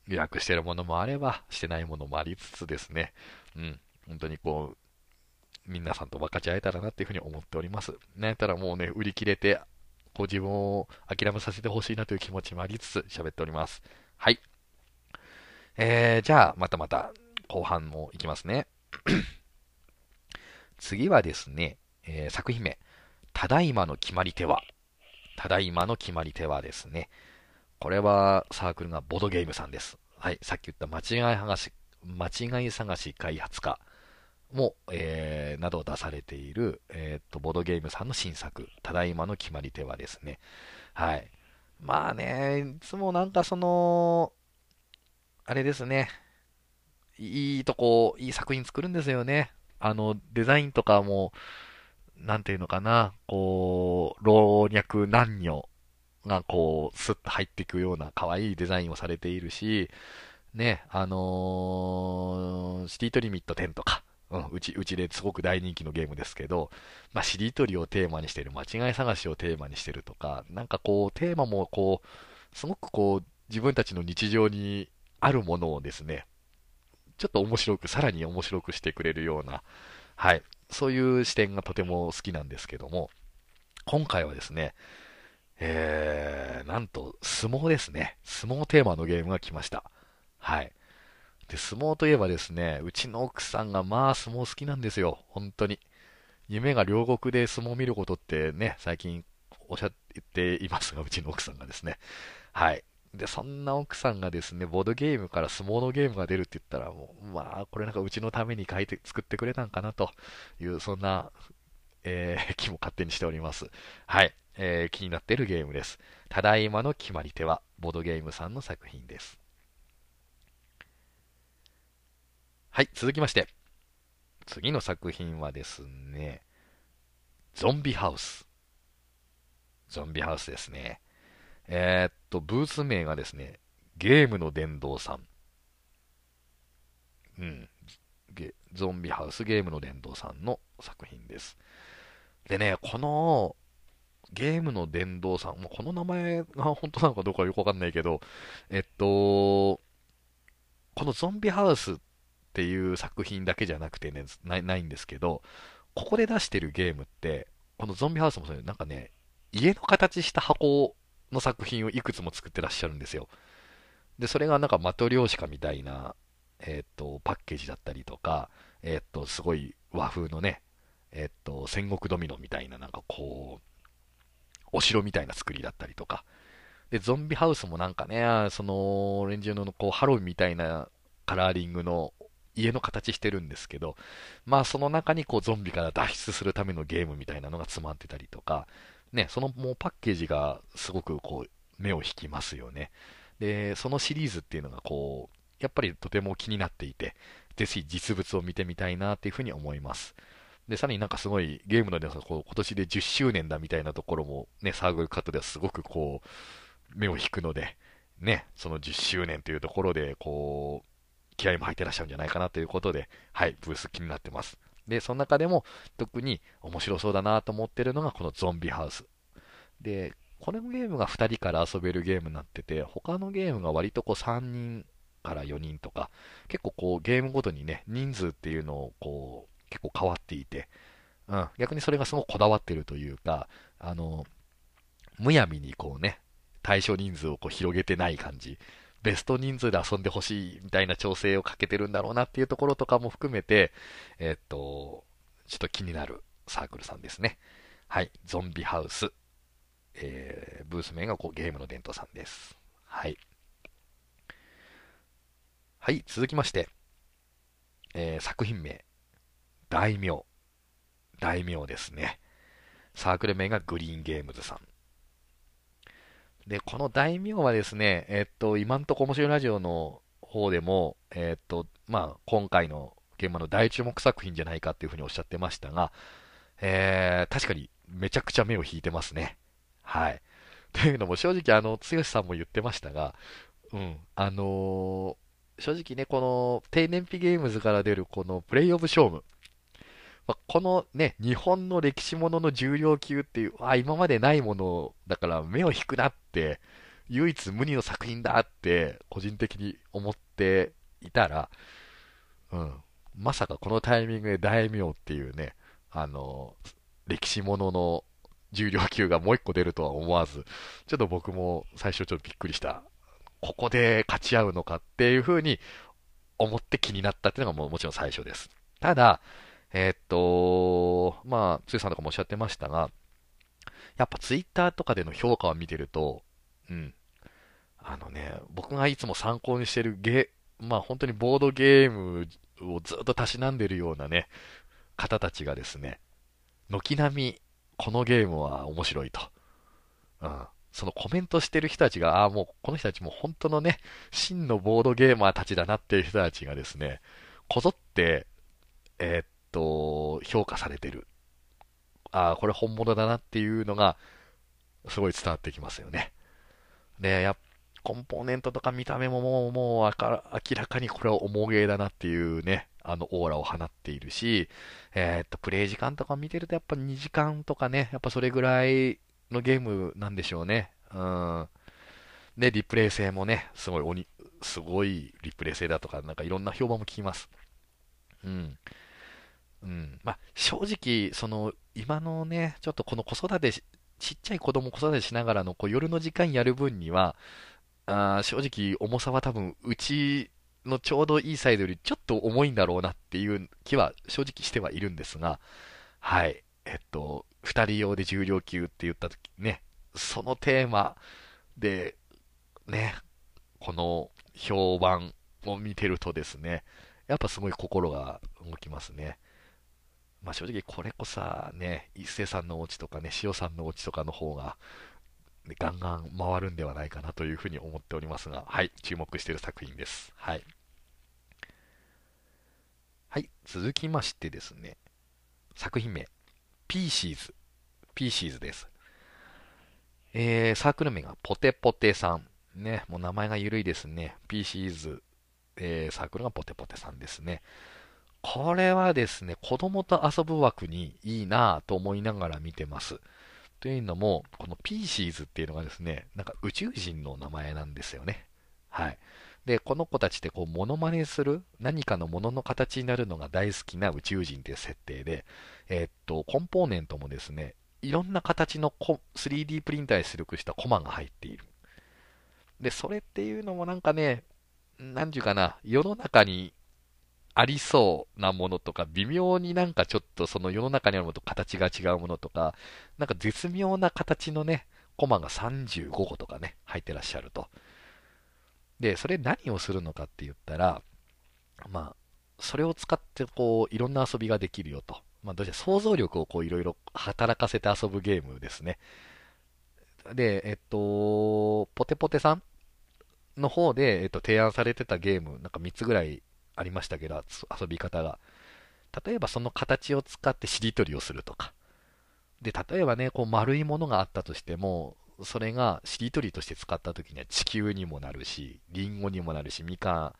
ー、予約してるものもあれば、してないものもありつつですね、うん、本当にこう、皆さんと分かち合えたらなっていうふうに思っております。なやったらもうね、売り切れて、こう自分を諦めさせてほしいなという気持ちもありつつ喋っております。はい。えー、じゃあ、またまた。後半もいきますね。次はですね、えー、作品名、ただいまの決まり手は、ただいまの決まり手はですね、これはサークルがボードゲームさんです。はい、さっき言った間違い探し、間違い探し開発家も、えー、などを出されている、えー、っと、ボドゲームさんの新作、ただいまの決まり手はですね、はい。まあね、いつもなんかその、あれですね、いいとこ、いい作品作るんですよね。あの、デザインとかも、なんていうのかな、こう、老若男女がこう、スッと入っていくような可愛いデザインをされているし、ね、あのー、シティトリミット10とか、うん、うち、うちですごく大人気のゲームですけど、まあ、しりとりをテーマにしてる、間違い探しをテーマにしてるとか、なんかこう、テーマもこう、すごくこう、自分たちの日常にあるものをですね、ちょっと面白く、さらに面白くしてくれるような、はい、そういう視点がとても好きなんですけども、今回はですね、えー、なんと、相撲ですね。相撲テーマのゲームが来ました。はい。で、相撲といえばですね、うちの奥さんがまあ相撲好きなんですよ。本当に。夢が両国で相撲を見ることってね、最近おっしゃっていますが、うちの奥さんがですね。はい。で、そんな奥さんがですね、ボードゲームから相撲のゲームが出るって言ったら、もう、まあ、これなんかうちのために書いて、作ってくれたんかなという、そんな、えー、気も勝手にしております。はい。えー、気になっているゲームです。ただいまの決まり手は、ボードゲームさんの作品です。はい、続きまして。次の作品はですね、ゾンビハウス。ゾンビハウスですね。えー、っと、ブース名がですね、ゲームの殿堂さん。うん。ゾンビハウスゲームの殿堂さんの作品です。でね、このゲームの殿堂さん、もこの名前が本当なのかどうかよくわかんないけど、えっと、このゾンビハウスっていう作品だけじゃなくてね、ないないんですけど、ここで出してるゲームって、このゾンビハウスもそういう、なんかね、家の形した箱の作品をいくつも作ってらっしゃるんですよ。で、それがなんかマトリョーシカみたいな、えっ、と、パッケージだったりとか、えっ、と、すごい和風のね、えっ、と、戦国ドミノみたいな、なんかこう、お城みたいな作りだったりとか。で、ゾンビハウスもなんかね、その、オレンジュのこう、ハロウィンみたいなカラーリングの家の形してるんですけど、まあその中にこうゾンビから脱出するためのゲームみたいなのが詰まってたりとか、ね、そのもうパッケージがすごくこう目を引きますよね。で、そのシリーズっていうのがこう、やっぱりとても気になっていて、ぜひ実物を見てみたいなっていうふうに思います。で、さらになんかすごいゲームのでこう今年で10周年だみたいなところもね、サークルカットではすごくこう、目を引くので、ね、その10周年というところで、こう気合も入ってらっしゃるんじゃないかなということで、はい、ブース気になってます。で、その中でも特に面白そうだなと思ってるのがこのゾンビハウス。で、このゲームが2人から遊べるゲームになってて、他のゲームが割とこう3人から4人とか、結構こうゲームごとにね、人数っていうのをこう結構変わっていて、うん、逆にそれがすごくこだわってるというか、あの、むやみにこうね、対象人数をこう広げてない感じ。ベスト人数で遊んでほしいみたいな調整をかけてるんだろうなっていうところとかも含めて、えっと、ちょっと気になるサークルさんですね。はい、ゾンビハウス。えー、ブース名がこうゲームの伝統さんです。はい。はい、続きまして、えー、作品名、大名。大名ですね。サークル名がグリーンゲームズさん。で、この大名はですね、えっと、今んとこ面白いラジオの方でも、えっと、まあ、今回の現場の大注目作品じゃないかっていうふうにおっしゃってましたが、えー、確かにめちゃくちゃ目を引いてますね。はい。というのも正直、あの、剛さんも言ってましたが、うん、あのー、正直ね、この低燃費ゲームズから出るこのプレイオブショーム、まあ、このね、日本の歴史ものの重量級っていう、あ、今までないものだから目を引くなって、唯一無二の作品だって、個人的に思っていたら、うん、まさかこのタイミングで大名っていうね、あの、歴史ものの重量級がもう一個出るとは思わず、ちょっと僕も最初ちょっとびっくりした。ここで勝ち合うのかっていう風に思って気になったっていうのがももちろん最初です。ただ、えー、っと、まあ、つゆさんとかもおっしゃってましたが、やっぱツイッターとかでの評価を見てると、うん。あのね、僕がいつも参考にしてるゲまあ本当にボードゲームをずっとたしなんでるようなね、方たちがですね、軒並みこのゲームは面白いと。うん。そのコメントしてる人たちが、ああ、もうこの人たちも本当のね、真のボードゲーマーたちだなっていう人たちがですね、こぞって、えー、っと、評価されてる。ああ、これ本物だなっていうのが、すごい伝わってきますよね。で、やコンポーネントとか見た目ももう、もう明らかにこれは重ゲーだなっていうね、あのオーラを放っているし、えー、っと、プレイ時間とか見てるとやっぱ2時間とかね、やっぱそれぐらいのゲームなんでしょうね。うん。で、リプレイ性もね、すごい鬼、すごいリプレイ性だとか、なんかいろんな評判も聞きます。うん。うん。まあ、正直、その、今のね、ちょっとこの子育てちっちゃい子供子育てしながらのこう夜の時間やる分には、あ正直重さは多分うちのちょうどいいサイズよりちょっと重いんだろうなっていう気は正直してはいるんですが、はい。えっと、二人用で重量級って言った時ね、そのテーマで、ね、この評判を見てるとですね、やっぱすごい心が動きますね。まあ正直これこそね、一斉さんのお家とかね、塩さんのお家とかの方が、ね、ガンガン回るんではないかなというふうに思っておりますが、はい、注目している作品です。はい。はい、続きましてですね、作品名、ピーシーズ。ピーシーズです。えー、サークル名がポテポテさん。ね、もう名前が緩いですね。ピーシーズ、えー、サークルがポテポテさんですね。これはですね、子供と遊ぶ枠にいいなぁと思いながら見てます。というのも、このピーシーズっていうのがですね、なんか宇宙人の名前なんですよね。はい。で、この子たちってこう、モノマネする何かのものの形になるのが大好きな宇宙人っていう設定で、えー、っと、コンポーネントもですね、いろんな形の 3D プリンターで出力したコマが入っている。で、それっていうのもなんかね、なんていうかな、世の中にありそうなものとか、微妙になんかちょっとその世の中にあるものと形が違うものとか、なんか絶妙な形のね、コマが35個とかね、入ってらっしゃると。で、それ何をするのかって言ったら、まあ、それを使ってこう、いろんな遊びができるよと。まあ、どうして想像力をこう、いろいろ働かせて遊ぶゲームですね。で、えっと、ポテポテさんの方で、えっと、提案されてたゲーム、なんか3つぐらいありましたけど、遊び方が。例えばその形を使ってしりとりをするとか。で、例えばね、こう丸いものがあったとしても、それがしりとりとして使った時には地球にもなるし、リンゴにもなるし、みかん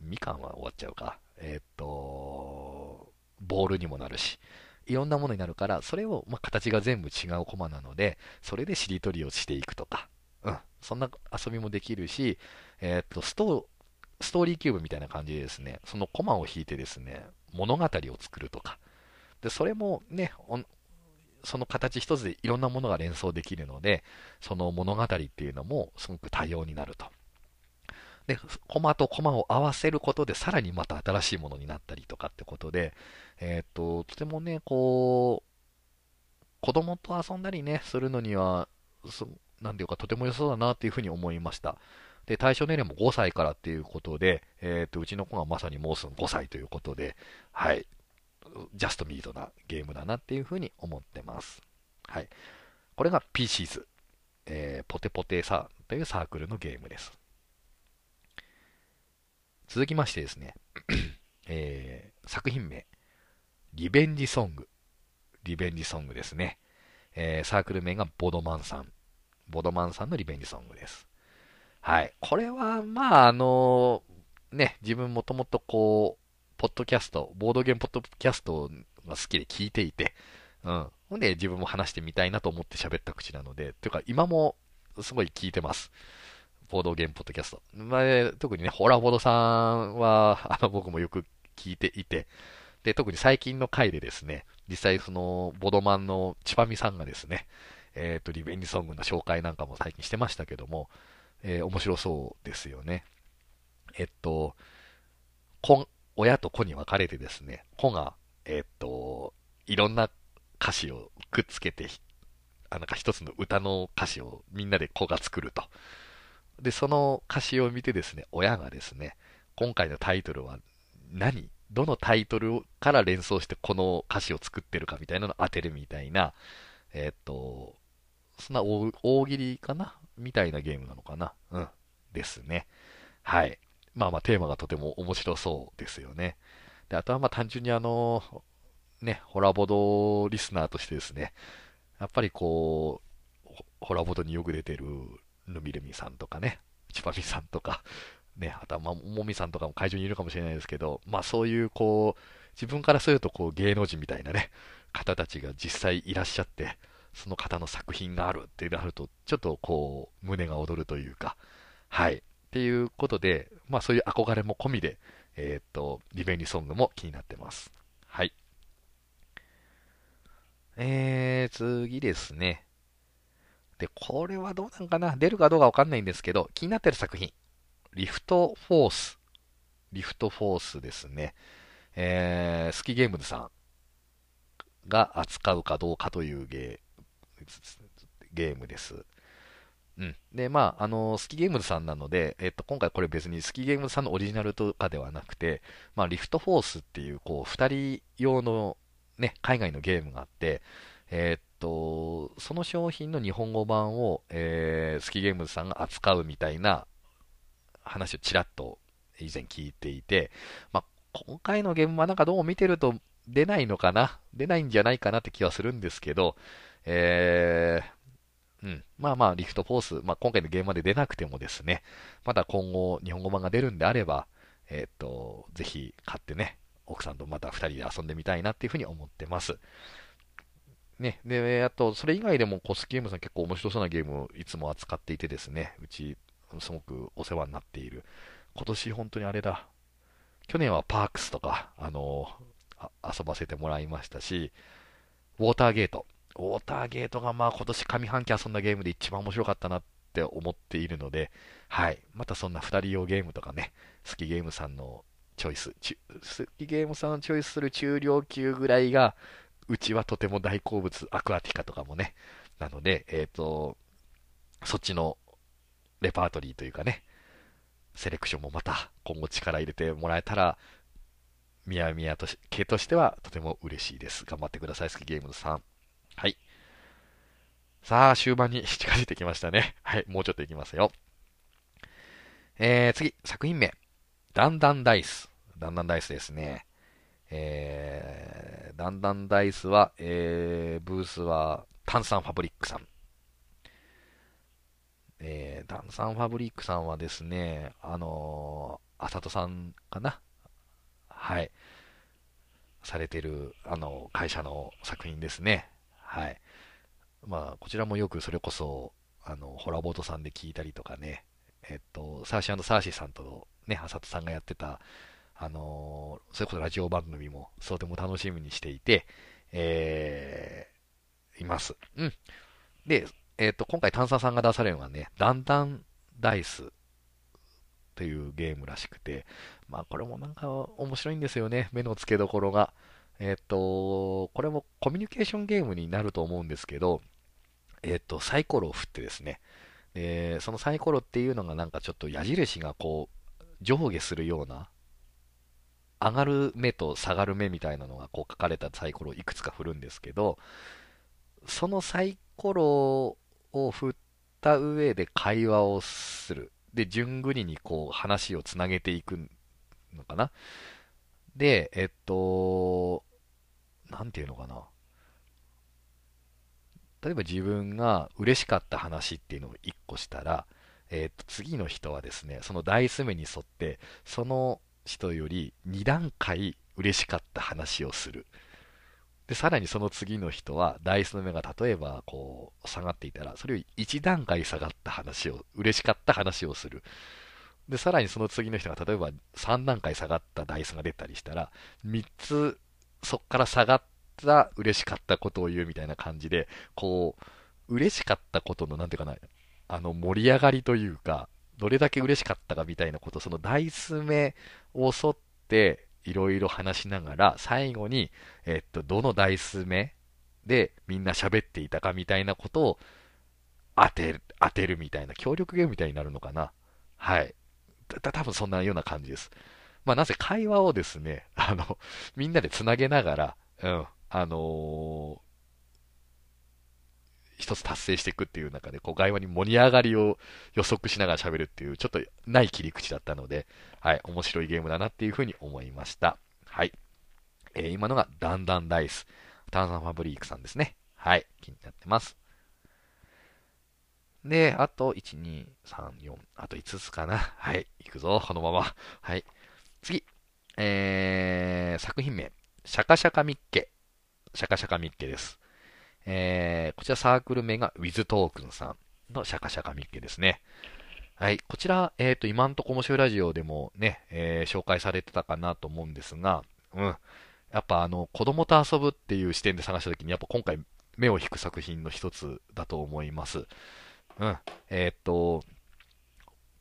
みかんは終わっちゃうか。えーっと、ボールにもなるし、いろんなものになるから、それを、まあ、形が全部違うコマなので、それでしりとりをしていくとか、うん、そんな遊びもできるし、えー、っと、ストストーリーキューブみたいな感じでですね、そのコマを引いてですね、物語を作るとか、で、それもね、その形一つでいろんなものが連想できるので、その物語っていうのもすごく多様になると。で、コマとコマを合わせることで、さらにまた新しいものになったりとかってことで、えっ、と、とてもね、こう、子供と遊んだりね、するのには、なんていうか、とても良さそうだなっていうふうに思いました。で、対象年齢も5歳からっていうことで、えっ、と、うちの子がまさにもうすぐ5歳ということで、はい、ジャストミートなゲームだなっていうふうに思ってます。はい。これが PCs、えー、ポテポテサーというサークルのゲームです。続きましてですね、えー、作品名、リベンジソング。リベンジソングですね。えー、サークル名がボドマンさん。ボドマンさんのリベンジソングです。はい。これは、まあ、あのね、自分もともとこう、ポッドキャスト、ボードゲームポッドキャストが好きで聞いていて、うん。ほんで、自分も話してみたいなと思って喋った口なので、というか、今もすごい聞いてます。ボードゲームポッドキャスト。まあ、特にね、ホラボードさんは、あの、僕もよく聞いていて、で、特に最近の回でですね、実際その、ボドマンのチパミさんがですね、えっ、ー、と、リベンジソングの紹介なんかも最近してましたけども、えー、面白そうですよね。えっと、子、親と子に分かれてですね、子が、えっと、いろんな歌詞をくっつけて、あなんか一つの歌の歌詞をみんなで子が作ると。で、その歌詞を見てですね、親がですね、今回のタイトルは何？どのタイトルから連想してこの歌詞を作ってるかみたいなのを当てるみたいな、えっと、そんな大喜利かな？みたいなゲームなのかなうん。ですね。はい。まあまあテーマがとても面白そうですよね。で、あとはまあ単純にあの、ね、ホラボドリスナーとしてですね、やっぱりこう、ホラボドによく出てるヌミルミさんとかね、チパミさんとか、ね、あとはまあ、もみさんとかも会場にいるかもしれないですけど、まあそういうこう、自分からするとこう芸能人みたいなね、方たちが実際いらっしゃって、その方の作品があるってなると、ちょっとこう、胸が躍るというか、はい。っていうことで、まあそういう憧れも込みで、えー、っと、リベンジソングも気になってます。はい。えー、次ですね。で、これはどうなんかな？出るかどうかわかんないんですけど、気になってる作品。リフトフォース。リフトフォースですね。えー、スキゲームズさんが扱うかどうかというゲゲームです。うん。で、まあ、あの、スキゲームズさんなので、えっと、今回これ別にスキゲームズさんのオリジナルとかではなくて、まあ、リフトフォースっていう、こう、二人用のね、海外のゲームがあって、えー、っと、その商品の日本語版を、えー、スキゲームズさんが扱うみたいな話をちらっと以前聞いていて、まあ、今回のゲームはなんかどう見てると出ないのかな？出ないんじゃないかなって気はするんですけど、えー、うん。まあまあ、リフトフォース、まあ今回のゲームまで出なくてもですね、まだ今後日本語版が出るんであれば、えっ、と、ぜひ買ってね、奥さんとまた2人で遊んでみたいなっていうふうに思ってます。ね、で、あと、それ以外でもコスゲームさん結構面白そうなゲームをいつも扱っていてですね、うち、すごくお世話になっている。今年本当にあれだ。去年はパークスとか、あの遊ばせてもらいましたし、ウォーターゲート。ウォーターゲートがまあ今年上半期遊んだゲームで一番面白かったなって思っているので、はい。またそんな2人用ゲームとかね、好きゲームさんのチョイス、好きゲームさんのチョイスする中量級ぐらいが、うちはとても大好物、アクアティカとかもね。なので、えっ、ー、と、そっちのレパートリーというかね、セレクションもまた今後力入れてもらえたら、みやみやとし系としてはとても嬉しいです。頑張ってください、スキゲームさん。さあ、終盤に 近づいてきましたね。はい、もうちょっといきますよ。えー、次、作品名。ダンダンダイス。ダンダンダイスですね。えー、ダンダンダイスは、えー、ブースは炭酸ファブリックさん。えー、ダンサンファブリックさんはですね、あのーあさとさんかな？はい。されてる、あの、会社の作品ですね。はい。まあ、こちらもよくそれこそ、あの、ホラボートさんで聞いたりとかね、えっと、サーシーサーシーさんとね、あさとさんがやってた、あのー、それこそラジオ番組も、とても楽しみにしていて、えー、います。うん。で、えっ、と、今回炭酸さんが出されるのはね、だんだんダイスというゲームらしくて、まあこれもなんか面白いんですよね、目の付けどころが。えっ、と、これもコミュニケーションゲームになると思うんですけど、えっ、と、サイコロを振ってですね、で、そのサイコロっていうのがなんかちょっと矢印がこう、上下するような、上がる目と下がる目みたいなのがこう書かれたサイコロをいくつか振るんですけど、そのサイコロを振った上で会話をする。で、順繰りにこう話をつなげていくのかな。で、えっと、なんていうのかな。例えば自分が嬉しかった話っていうのを1個したら、えっと、次の人はですね、そのダイス目に沿って、その人より2段階嬉しかった話をする。で、さらにその次の人は、ダイスの目が例えば、こう、下がっていたら、それより1段階下がった話を、嬉しかった話をする。で、さらにその次の人が、例えば3段階下がったダイスが出たりしたら、3つ、そっから下がった嬉しかったことを言うみたいな感じで、こう、嬉しかったことの、なんていうかな、あの、盛り上がりというか、どれだけ嬉しかったかみたいなこと、そのダイス目を沿って、いろいろ話しながら、最後に、えっと、どのダイス目でみんな喋っていたかみたいなことを当てる、当てるみたいな、協力ゲームみたいになるのかな。はい。た、多分そんなような感じです。まあ、なぜ会話をですね、あの、みんなで繋げながら、うん、あの一つ達成していくっていう中で、こう、外話に盛り上がりを予測しながら喋るっていう、ちょっとない切り口だったので、はい、面白いゲームだなっていうふうに思いました。はい。えー、今のがダンダンダイス。炭酸ファブリークさんですね。はい、気になってます。で、あと、1、2、3、4、あと5つかな。はい、行くぞ、このまま。はい。次。えー、作品名。シャカシャカミッケ。シャカシャカミッケです。えー、こちらサークル名が With トークンさんのシャカシャカミッケですね。はい。こちら、えっ、ー、と、今んとこ面白いラジオでもね、えー、紹介されてたかなと思うんですが、うん。やっぱあの、子供と遊ぶっていう視点で探したときに、やっぱ今回目を引く作品の一つだと思います。うん。えっ、と、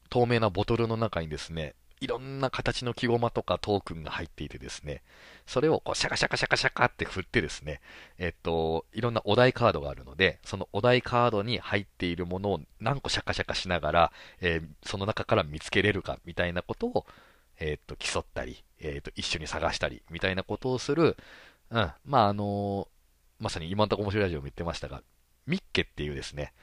透明なボトルの中にですね、いろんな形の木駒とかトークンが入っていてですね、それをこうシャカシャカシャカシャカって振ってですね、えっと、いろんなお題カードがあるので、そのお題カードに入っているものを何個シャカシャカしながら、えー、その中から見つけれるかみたいなことを、えっと、競ったり、えっと、一緒に探したりみたいなことをする、うん、まあ、あの、まさに今んとこ面白いラジオも言ってましたが、ミッケっていうですね、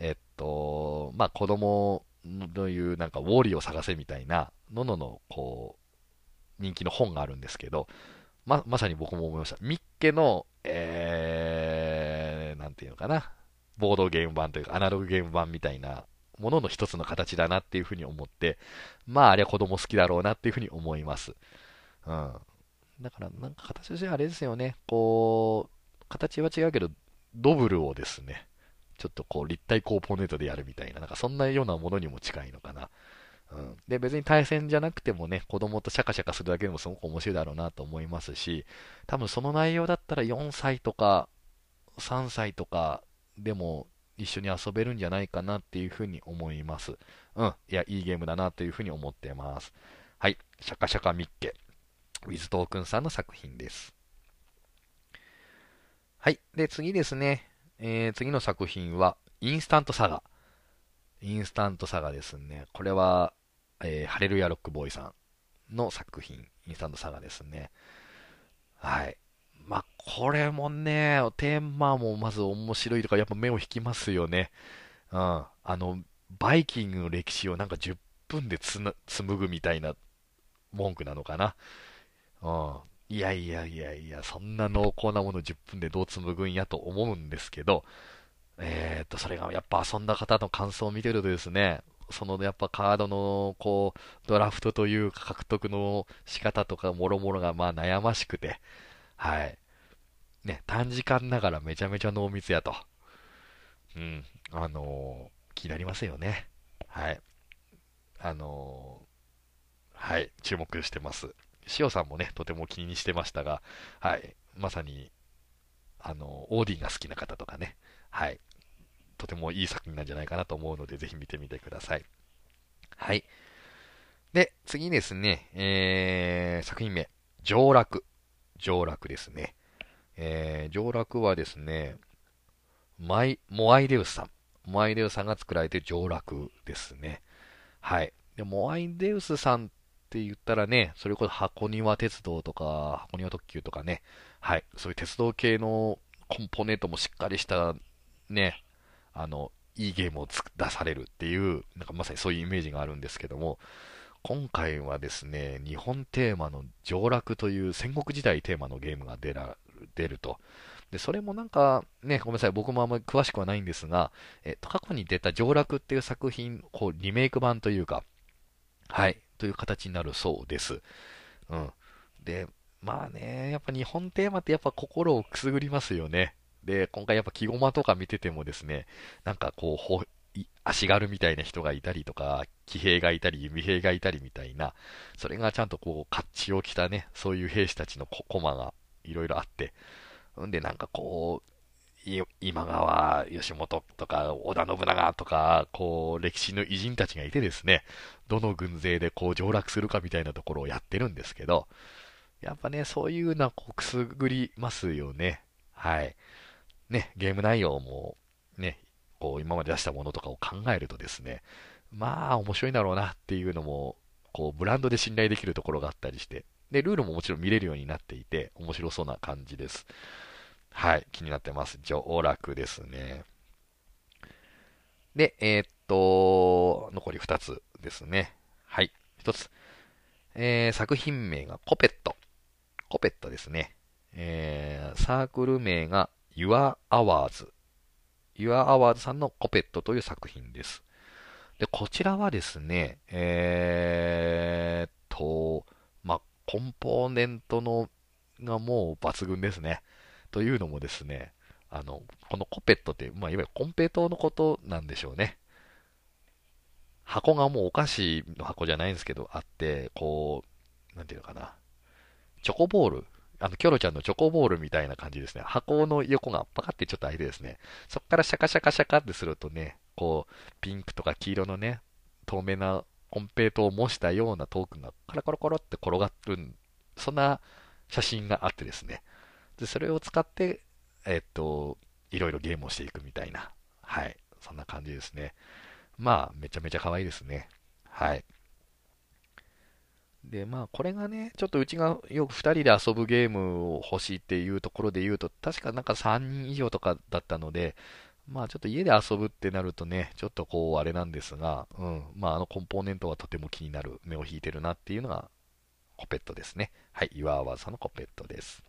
えっと、まあ、子供のいうなんかウォーリーを探せみたいな、ののの、こう、人気の本があるんですけど、ま、まさに僕も思いました。ミッケの、えー、なんていうのかな、ボードゲーム版というか、アナログゲーム版みたいなものの一つの形だなっていうふうに思って、まあ、あれは子供好きだろうなっていうふうに思います。うん。だから、なんか形としてはあれですよね、こう、形は違うけど、ドブルをですね、ちょっとこう立体コーポネートでやるみたいな、なんかそんなようなものにも近いのかな。うん、で、別に対戦じゃなくてもね、子供とシャカシャカするだけでもすごく面白いだろうなと思いますし、多分その内容だったら4歳とか3歳とかでも一緒に遊べるんじゃないかなっていうふうに思います。うん。いや、いいゲームだなというふうに思ってます。はい。シャカシャカミッケ。ウィズトークンさんの作品です。はい。で、次ですね。えー、次の作品は、インスタントサガ。インスタントサガですね。これは、えー、ハレルヤロックボーイさんの作品、インスタントサガですね。はい。まあ、これもね、テーマもまず面白いとか、やっぱ目を引きますよね。うん。あの、バイキングの歴史をなんか10分でつ紡ぐみたいな文句なのかな。うん。いやいやいやいや、そんな濃厚なもの10分でどう紡ぐんやと思うんですけど、えー、っと、それがやっぱ遊んだ方の感想を見てるとですね、そのやっぱカードの、こう、ドラフトというか獲得の仕方とかもろもろがまあ悩ましくて、はい。ね、短時間ながらめちゃめちゃ濃密やと。うん、あのー、気になりますよね。はい。あのー、はい、注目してます。塩さんもね、とても気にしてましたが、はい、まさに、あの、オーディンが好きな方とかね、はい、とてもいい作品なんじゃないかなと思うので、ぜひ見てみてください。はい。で、次ですね、えー、作品名、上洛。上洛ですね。えー、上洛はですね、マイ、モアイデウスさん。モアイデウスさんが作られて上洛ですね。はい。で、モアイデウスさんって言ったらね、それこそ箱庭鉄道とか、箱庭特急とかね、はい。そういう鉄道系のコンポーネントもしっかりしたね、あの、いいゲームを出されるっていう、なんかまさにそういうイメージがあるんですけども、今回はですね、日本テーマの上洛という戦国時代テーマのゲームが出ら出ると。で、それもなんか、ね、ごめんなさい、僕もあんまり詳しくはないんですが、えっと、過去に出た上洛っていう作品、こう、リメイク版というか、はい、という形になるそうです。うん。で、まあね、やっぱ日本テーマってやっぱ心をくすぐりますよね。で、今回やっぱ木駒とか見ててもですね、なんかこう、足軽みたいな人がいたりとか、騎兵がいたり、弓兵がいたりみたいな、それがちゃんとこう、甲冑を着たね、そういう兵士たちの駒がいろいろあって、んで、なんかこう、今川義元とか織田信長とか、こう、歴史の偉人たちがいてですね、どの軍勢でこう上洛するかみたいなところをやってるんですけど、やっぱね、そういうのはこうくすぐりますよね。はい。ね、ゲーム内容もね、こう今まで出したものとかを考えるとですね、まあ面白いだろうなっていうのも、こうブランドで信頼できるところがあったりして、で、ルールももちろん見れるようになっていて、面白そうな感じです。はい、気になってます。上楽ですね。で、えー、っと、残り2つですね。はい、1つ。えー、作品名がコペット。コペットですね。えー、サークル名が Your Hours。Your Hours さんのコペットという作品です。で、こちらはですね、えー、っと、ま、コンポーネントのがもう抜群ですね。というのもですね、あの、このコペットって、まあ、いわゆるコンペイトのことなんでしょうね。箱がもうお菓子の箱じゃないんですけど、あって、こう、なんていうのかな。チョコボールあの、キョロちゃんのチョコボールみたいな感じですね。箱の横がパカってちょっと開いてですね、そこからシャカシャカシャカってするとね、こう、ピンクとか黄色のね、透明なコンペイトを模したようなトークンがカラコロコロって転がってる、そんな写真があってですね。で、それを使って、えっと、いろいろゲームをしていくみたいな、はい、そんな感じですね。まあ、めちゃめちゃ可愛いですね。はい。で、まあ、これがね、ちょっとうちがよく2人で遊ぶゲームを欲しいっていうところで言うと、確かなんか3人以上とかだったので、まあちょっと家で遊ぶってなるとね、ちょっとこうあれなんですが、うん、まああのコンポーネントはとても気になる、目を引いてるなっていうのがコペットですね。はい、岩ワさんのコペットです。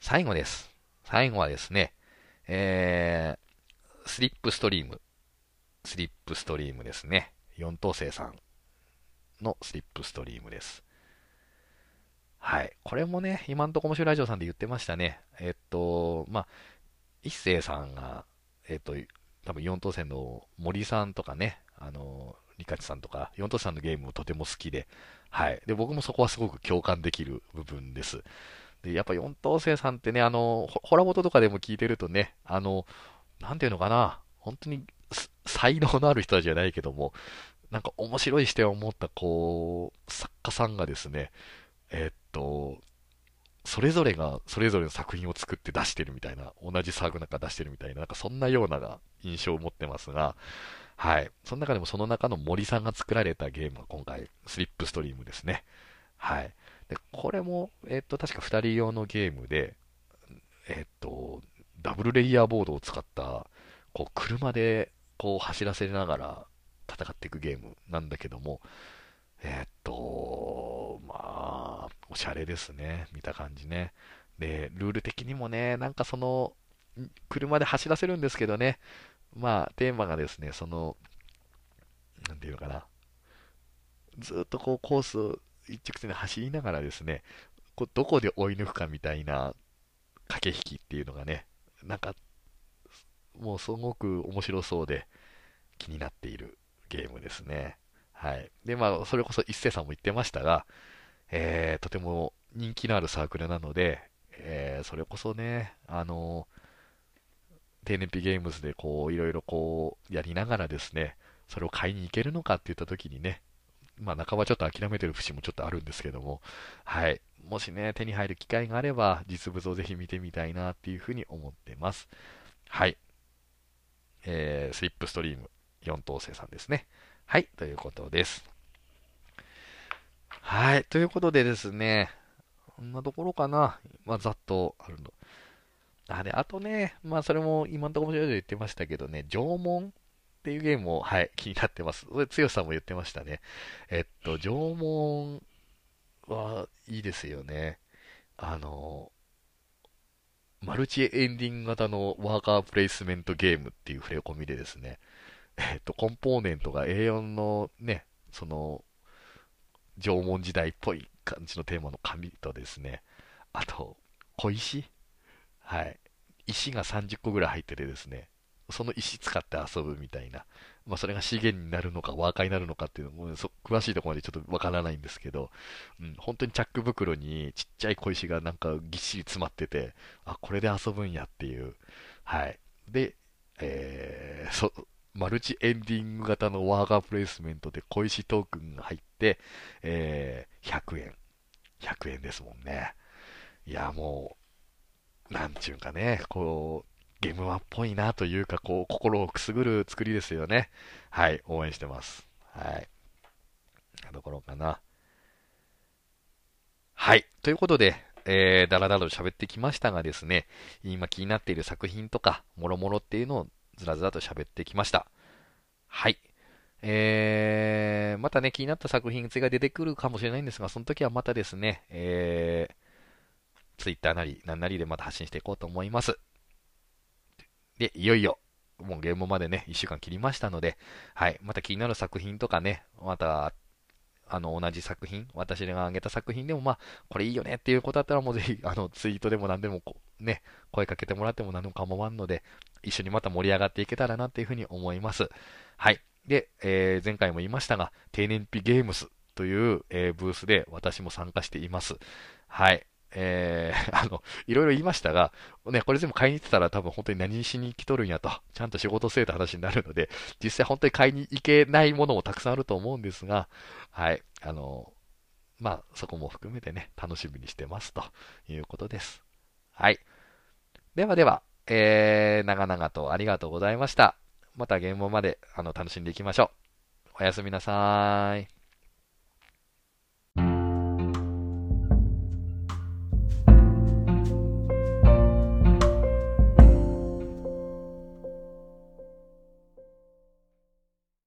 最後です。最後はですね、えー、スリップストリーム。スリップストリームですね。4等星さんのスリップストリームです。はい。これもね、今んとこ面白いラジオさんで言ってましたね。えっと、まあ、一星さんが、えっと、多分4等線の森さんとかね、あの、リカチさんとか、4等線のゲームをとても好きで、はい。で、僕もそこはすごく共感できる部分です。で、やっぱ4等星さんってね、あの、ホラボトとかでも聞いてるとね、あの、なんていうのかな、本当に才能のある人じゃないけども、なんか面白い視点を持った、こう、作家さんがですね、えー、っと、それぞれがそれぞれの作品を作って出してるみたいな、同じサークなんか出してるみたいな、なんかそんなような印象を持ってますが、はい。その中でもその中の森さんが作られたゲームが今回、スリップストリームですね。はい。で、これも、えっと、確か2人用のゲームで、えっと、ダブルレイヤーボードを使った、こう、車で、こう、走らせながら、戦っていくゲームなんだけども、え、っと、まあ、おしゃれですね。見た感じね。で、ルール的にもね、なんかその、車で走らせるんですけどね、まあ、テーマがですね、その、なんていうのかな。ずっとこうコース一直線で走りながらですね、こどこで追い抜くかみたいな駆け引きっていうのがね、なんか、もうすごく面白そうで気になっているゲームですね。はい。で、まあ、それこそ一星さんも言ってましたが、えー、とても人気のあるサークルなので、えー、それこそね、あの低燃費ゲームズでこう、いろいろこう、やりながらですね、それを買いに行けるのかって言った時にね、まあ半ばちょっと諦めてる節もちょっとあるんですけども、はい。もしね、手に入る機会があれば、実物をぜひ見てみたいなっていうふうに思ってます。はい。えー、スリップストリーム4等星さんですね。はい、ということです。はい、ということでですね、こんなところかな。まあ、ざっとあるの。あ、で、あとね、まあ、それも今のところ面白いと言ってましたけどね、縄文っていうゲームも、はい、気になってます。それ、強さも言ってましたね。えっと、縄文はいいですよね。あの、マルチエンディング型のワーカープレイスメントゲームっていう触れ込みでですね、えっと、コンポーネントが A4 のね、その、縄文時代っぽい感じのテーマの紙とですね、あと、小石？はい。石が30個ぐらい入っててですね、その石使って遊ぶみたいな、まあ、それが資源になるのか、ワーカーになるのかっていうのも、詳しいところまでちょっとわからないんですけど、うん、本当にチャック袋にちっちゃい小石がなんかぎっしり詰まってて、あ、これで遊ぶんやっていう、はい。で、えー、そ、マルチエンディング型のワーカープレイスメントで小石トークンが入って、えー、100円。100円ですもんね。いや、もう、なんちゅうかね、こう、ゲームマっぽいなというか、こう、心をくすぐる作りですよね。はい、応援してます。はい。なところかな。はい。ということで、えー、だらだらと喋ってきましたがですね、今気になっている作品とか、もろもろっていうのをずらずらと喋ってきました。はい。えー、またね、気になった作品が出てくるかもしれないんですが、その時はまたですね、えー、ツイッターなり、なんなりでまた発信していこうと思います。で、いよいよ、もうゲームまでね、1週間切りましたので、はい、また気になる作品とかね、また、あの、同じ作品、私が挙げた作品でも、まあ、これいいよねっていうことだったら、もうぜひ、あの、ツイートでも何でもね、声かけてもらっても何でも構わんので、一緒にまた盛り上がっていけたらなっていうふうに思います。はい。で、えー、前回も言いましたが、低燃費ゲームスという、えー、ブースで私も参加しています。はい。えー、あの、いろいろ言いましたが、ね、これ全部買いに行ってたら多分本当に何しに来とるんやと、ちゃんと仕事せえって話になるので、実際本当に買いに行けないものもたくさんあると思うんですが、はい、あの、まあ、そこも含めてね、楽しみにしてますということです。はい。ではでは、えー、長々とありがとうございました。またゲームまで、あの、楽しんでいきましょう。おやすみなさーい。